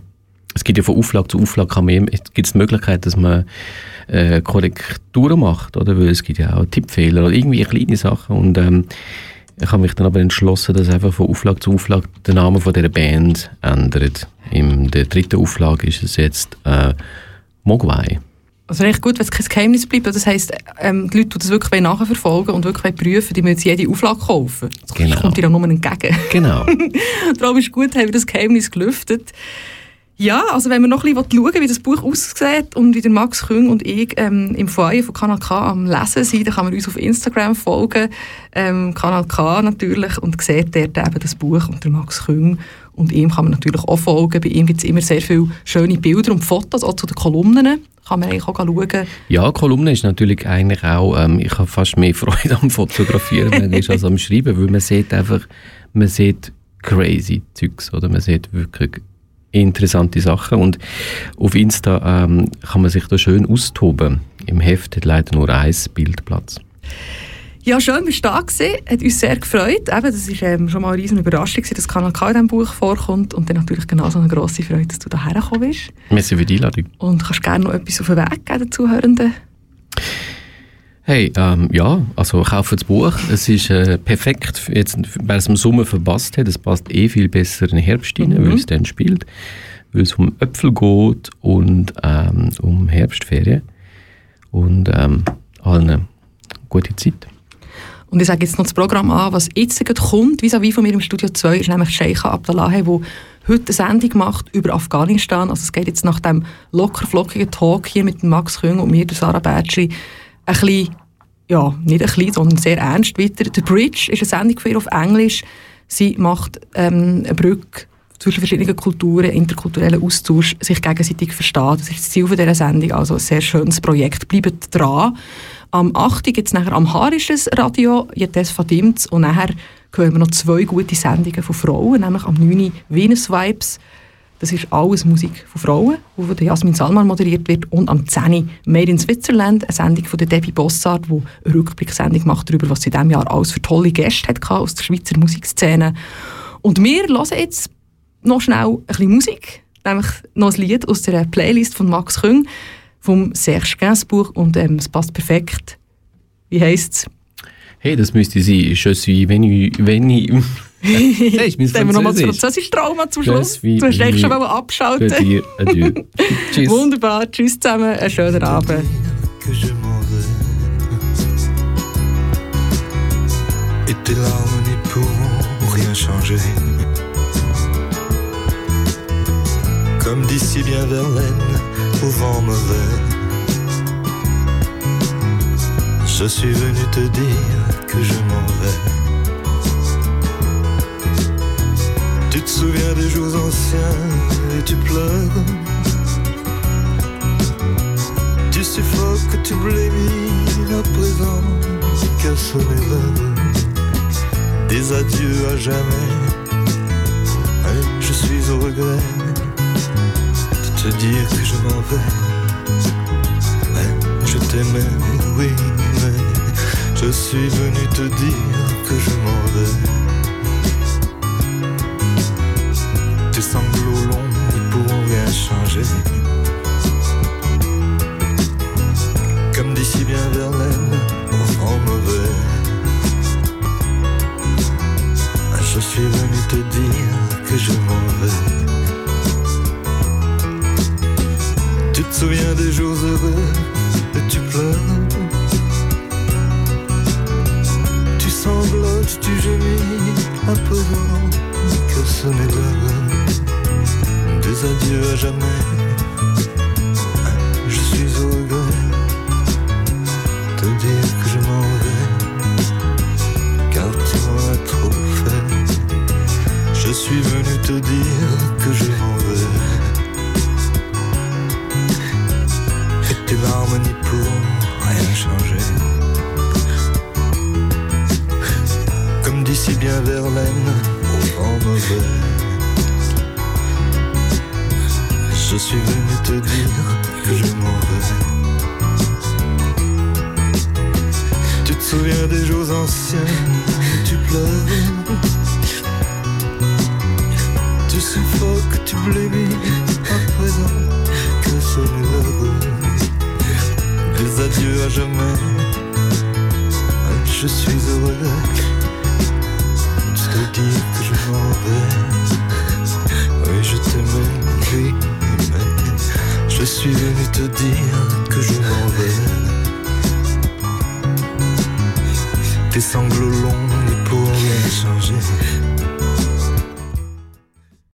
es gibt ja von Auflage zu Auflage kann man, gibt die Möglichkeit, dass man äh, Korrekturen macht, oder? Weil es gibt ja auch Tippfehler oder irgendwie kleine Sachen und ähm, ich habe mich dann aber entschlossen, dass einfach von Auflage zu Auflage der Name von dieser Band ändert. In der dritten Auflage ist es jetzt äh, Mogwai. Also recht gut, wenn es kein Geheimnis bleibt. Das heisst, ähm, die Leute, die das wirklich nachverfolgen und wirklich prüfen die müssen jede Auflage kaufen. Das genau. kommt dir dann nur entgegen. Genau. Darum ist es gut, haben wir das Geheimnis gelüftet. Ja, also wenn man noch ein bisschen schauen wie das Buch aussieht und wie der Max Küng und ich ähm, im Foyer von Kanal K am Lesen sind, dann kann man uns auf Instagram folgen, ähm, Kanal K natürlich, und sieht dort eben das Buch und der Max Küng. Und ihm kann man natürlich auch folgen. Bei ihm gibt es immer sehr viele schöne Bilder und Fotos, auch zu den Kolumnen. Kann man eigentlich auch schauen. Ja, Kolumne ist natürlich eigentlich auch, ähm, ich habe fast mehr Freude am Fotografieren als am Schreiben, weil man sieht einfach, man sieht crazy Zeugs, oder man sieht wirklich interessante Sachen und auf Insta ähm, kann man sich da schön austoben. Im Heft hat leider nur ein Bild Platz. Ja, schön, bist du da gewesen. Hat uns sehr gefreut. Eben, das war ähm, schon mal eine riesen Überraschung, dass Kanal K in diesem Buch vorkommt. Und dann natürlich genauso eine grosse Freude, dass du hierher gekommen bist. Merci für die Einladung. Und kannst gerne noch etwas auf den Weg geben den Zuhörenden? Hey, ähm, ja, also kaufe das Buch. Es ist äh, perfekt, jetzt, wer es im Sommer verpasst hat, es passt eh viel besser in den Herbst rein, mhm. weil es dann spielt, weil es um Äpfel geht und ähm, um Herbstferien und ähm, allen eine gute Zeit. Und ich sage jetzt noch das Programm an, was jetzt kommt, vis-à-vis von mir im Studio 2, ist nämlich Sheikha Abdallah, der heute eine Sendung macht über Afghanistan. Also es geht jetzt nach dem locker flockigen Talk hier mit Max Küng und mir, Sarah Bertschi, ein bisschen, ja, nicht ein bisschen, sondern sehr ernst weiter. The Bridge ist eine Sendung für ihr auf Englisch. Sie macht ähm, eine Brücke zwischen verschiedenen Kulturen, interkulturellen Austausch, sich gegenseitig verstehen. Das ist das Ziel dieser Sendung, also ein sehr schönes Projekt. Bleibt dran. Am 8. gibt es nachher am Harisches Radio, Jetes Fadimts, und nachher hören wir noch zwei gute Sendungen von Frauen, nämlich am 9. Venus Vibes, Das ist alles Musik von Frauen, die von Jasmin Salman moderiert wird. Und am 10. Made in Switzerland, eine Sendung von Debbie Bossard, die eine Rückblicksendung macht darüber, was sie in diesem Jahr alles für tolle Gäste hatte aus der Schweizer Musikszene. Und wir hören jetzt noch schnell ein bisschen Musik, nämlich noch ein Lied aus der Playlist von Max Küng, vom Serge Gainsbourg und ähm, es passt perfekt. Wie heisst es? Hey, das müsste sein. Je suis venu, venu. hey, ich bin wir nochmal das französische Trauma zum Schluss. Du hast eigentlich schon mal abschalten. Adieu, adieu. Tschüss. Wunderbar. Tschüss zusammen. Einen schönen Abend. Et tes larmes n'y pourront rien changer. Comme d'ici bien Verlaine, au vent mauvais. Je suis venu te dire que je m'en vais. Tu te souviens des jours anciens et tu pleures. Tu suffoques, tu blémis présent qu'à sonner l'heure. Des adieux à jamais. je suis au regret te dire que je m'en vais. je t'aimais, oui, mais je suis venu te dire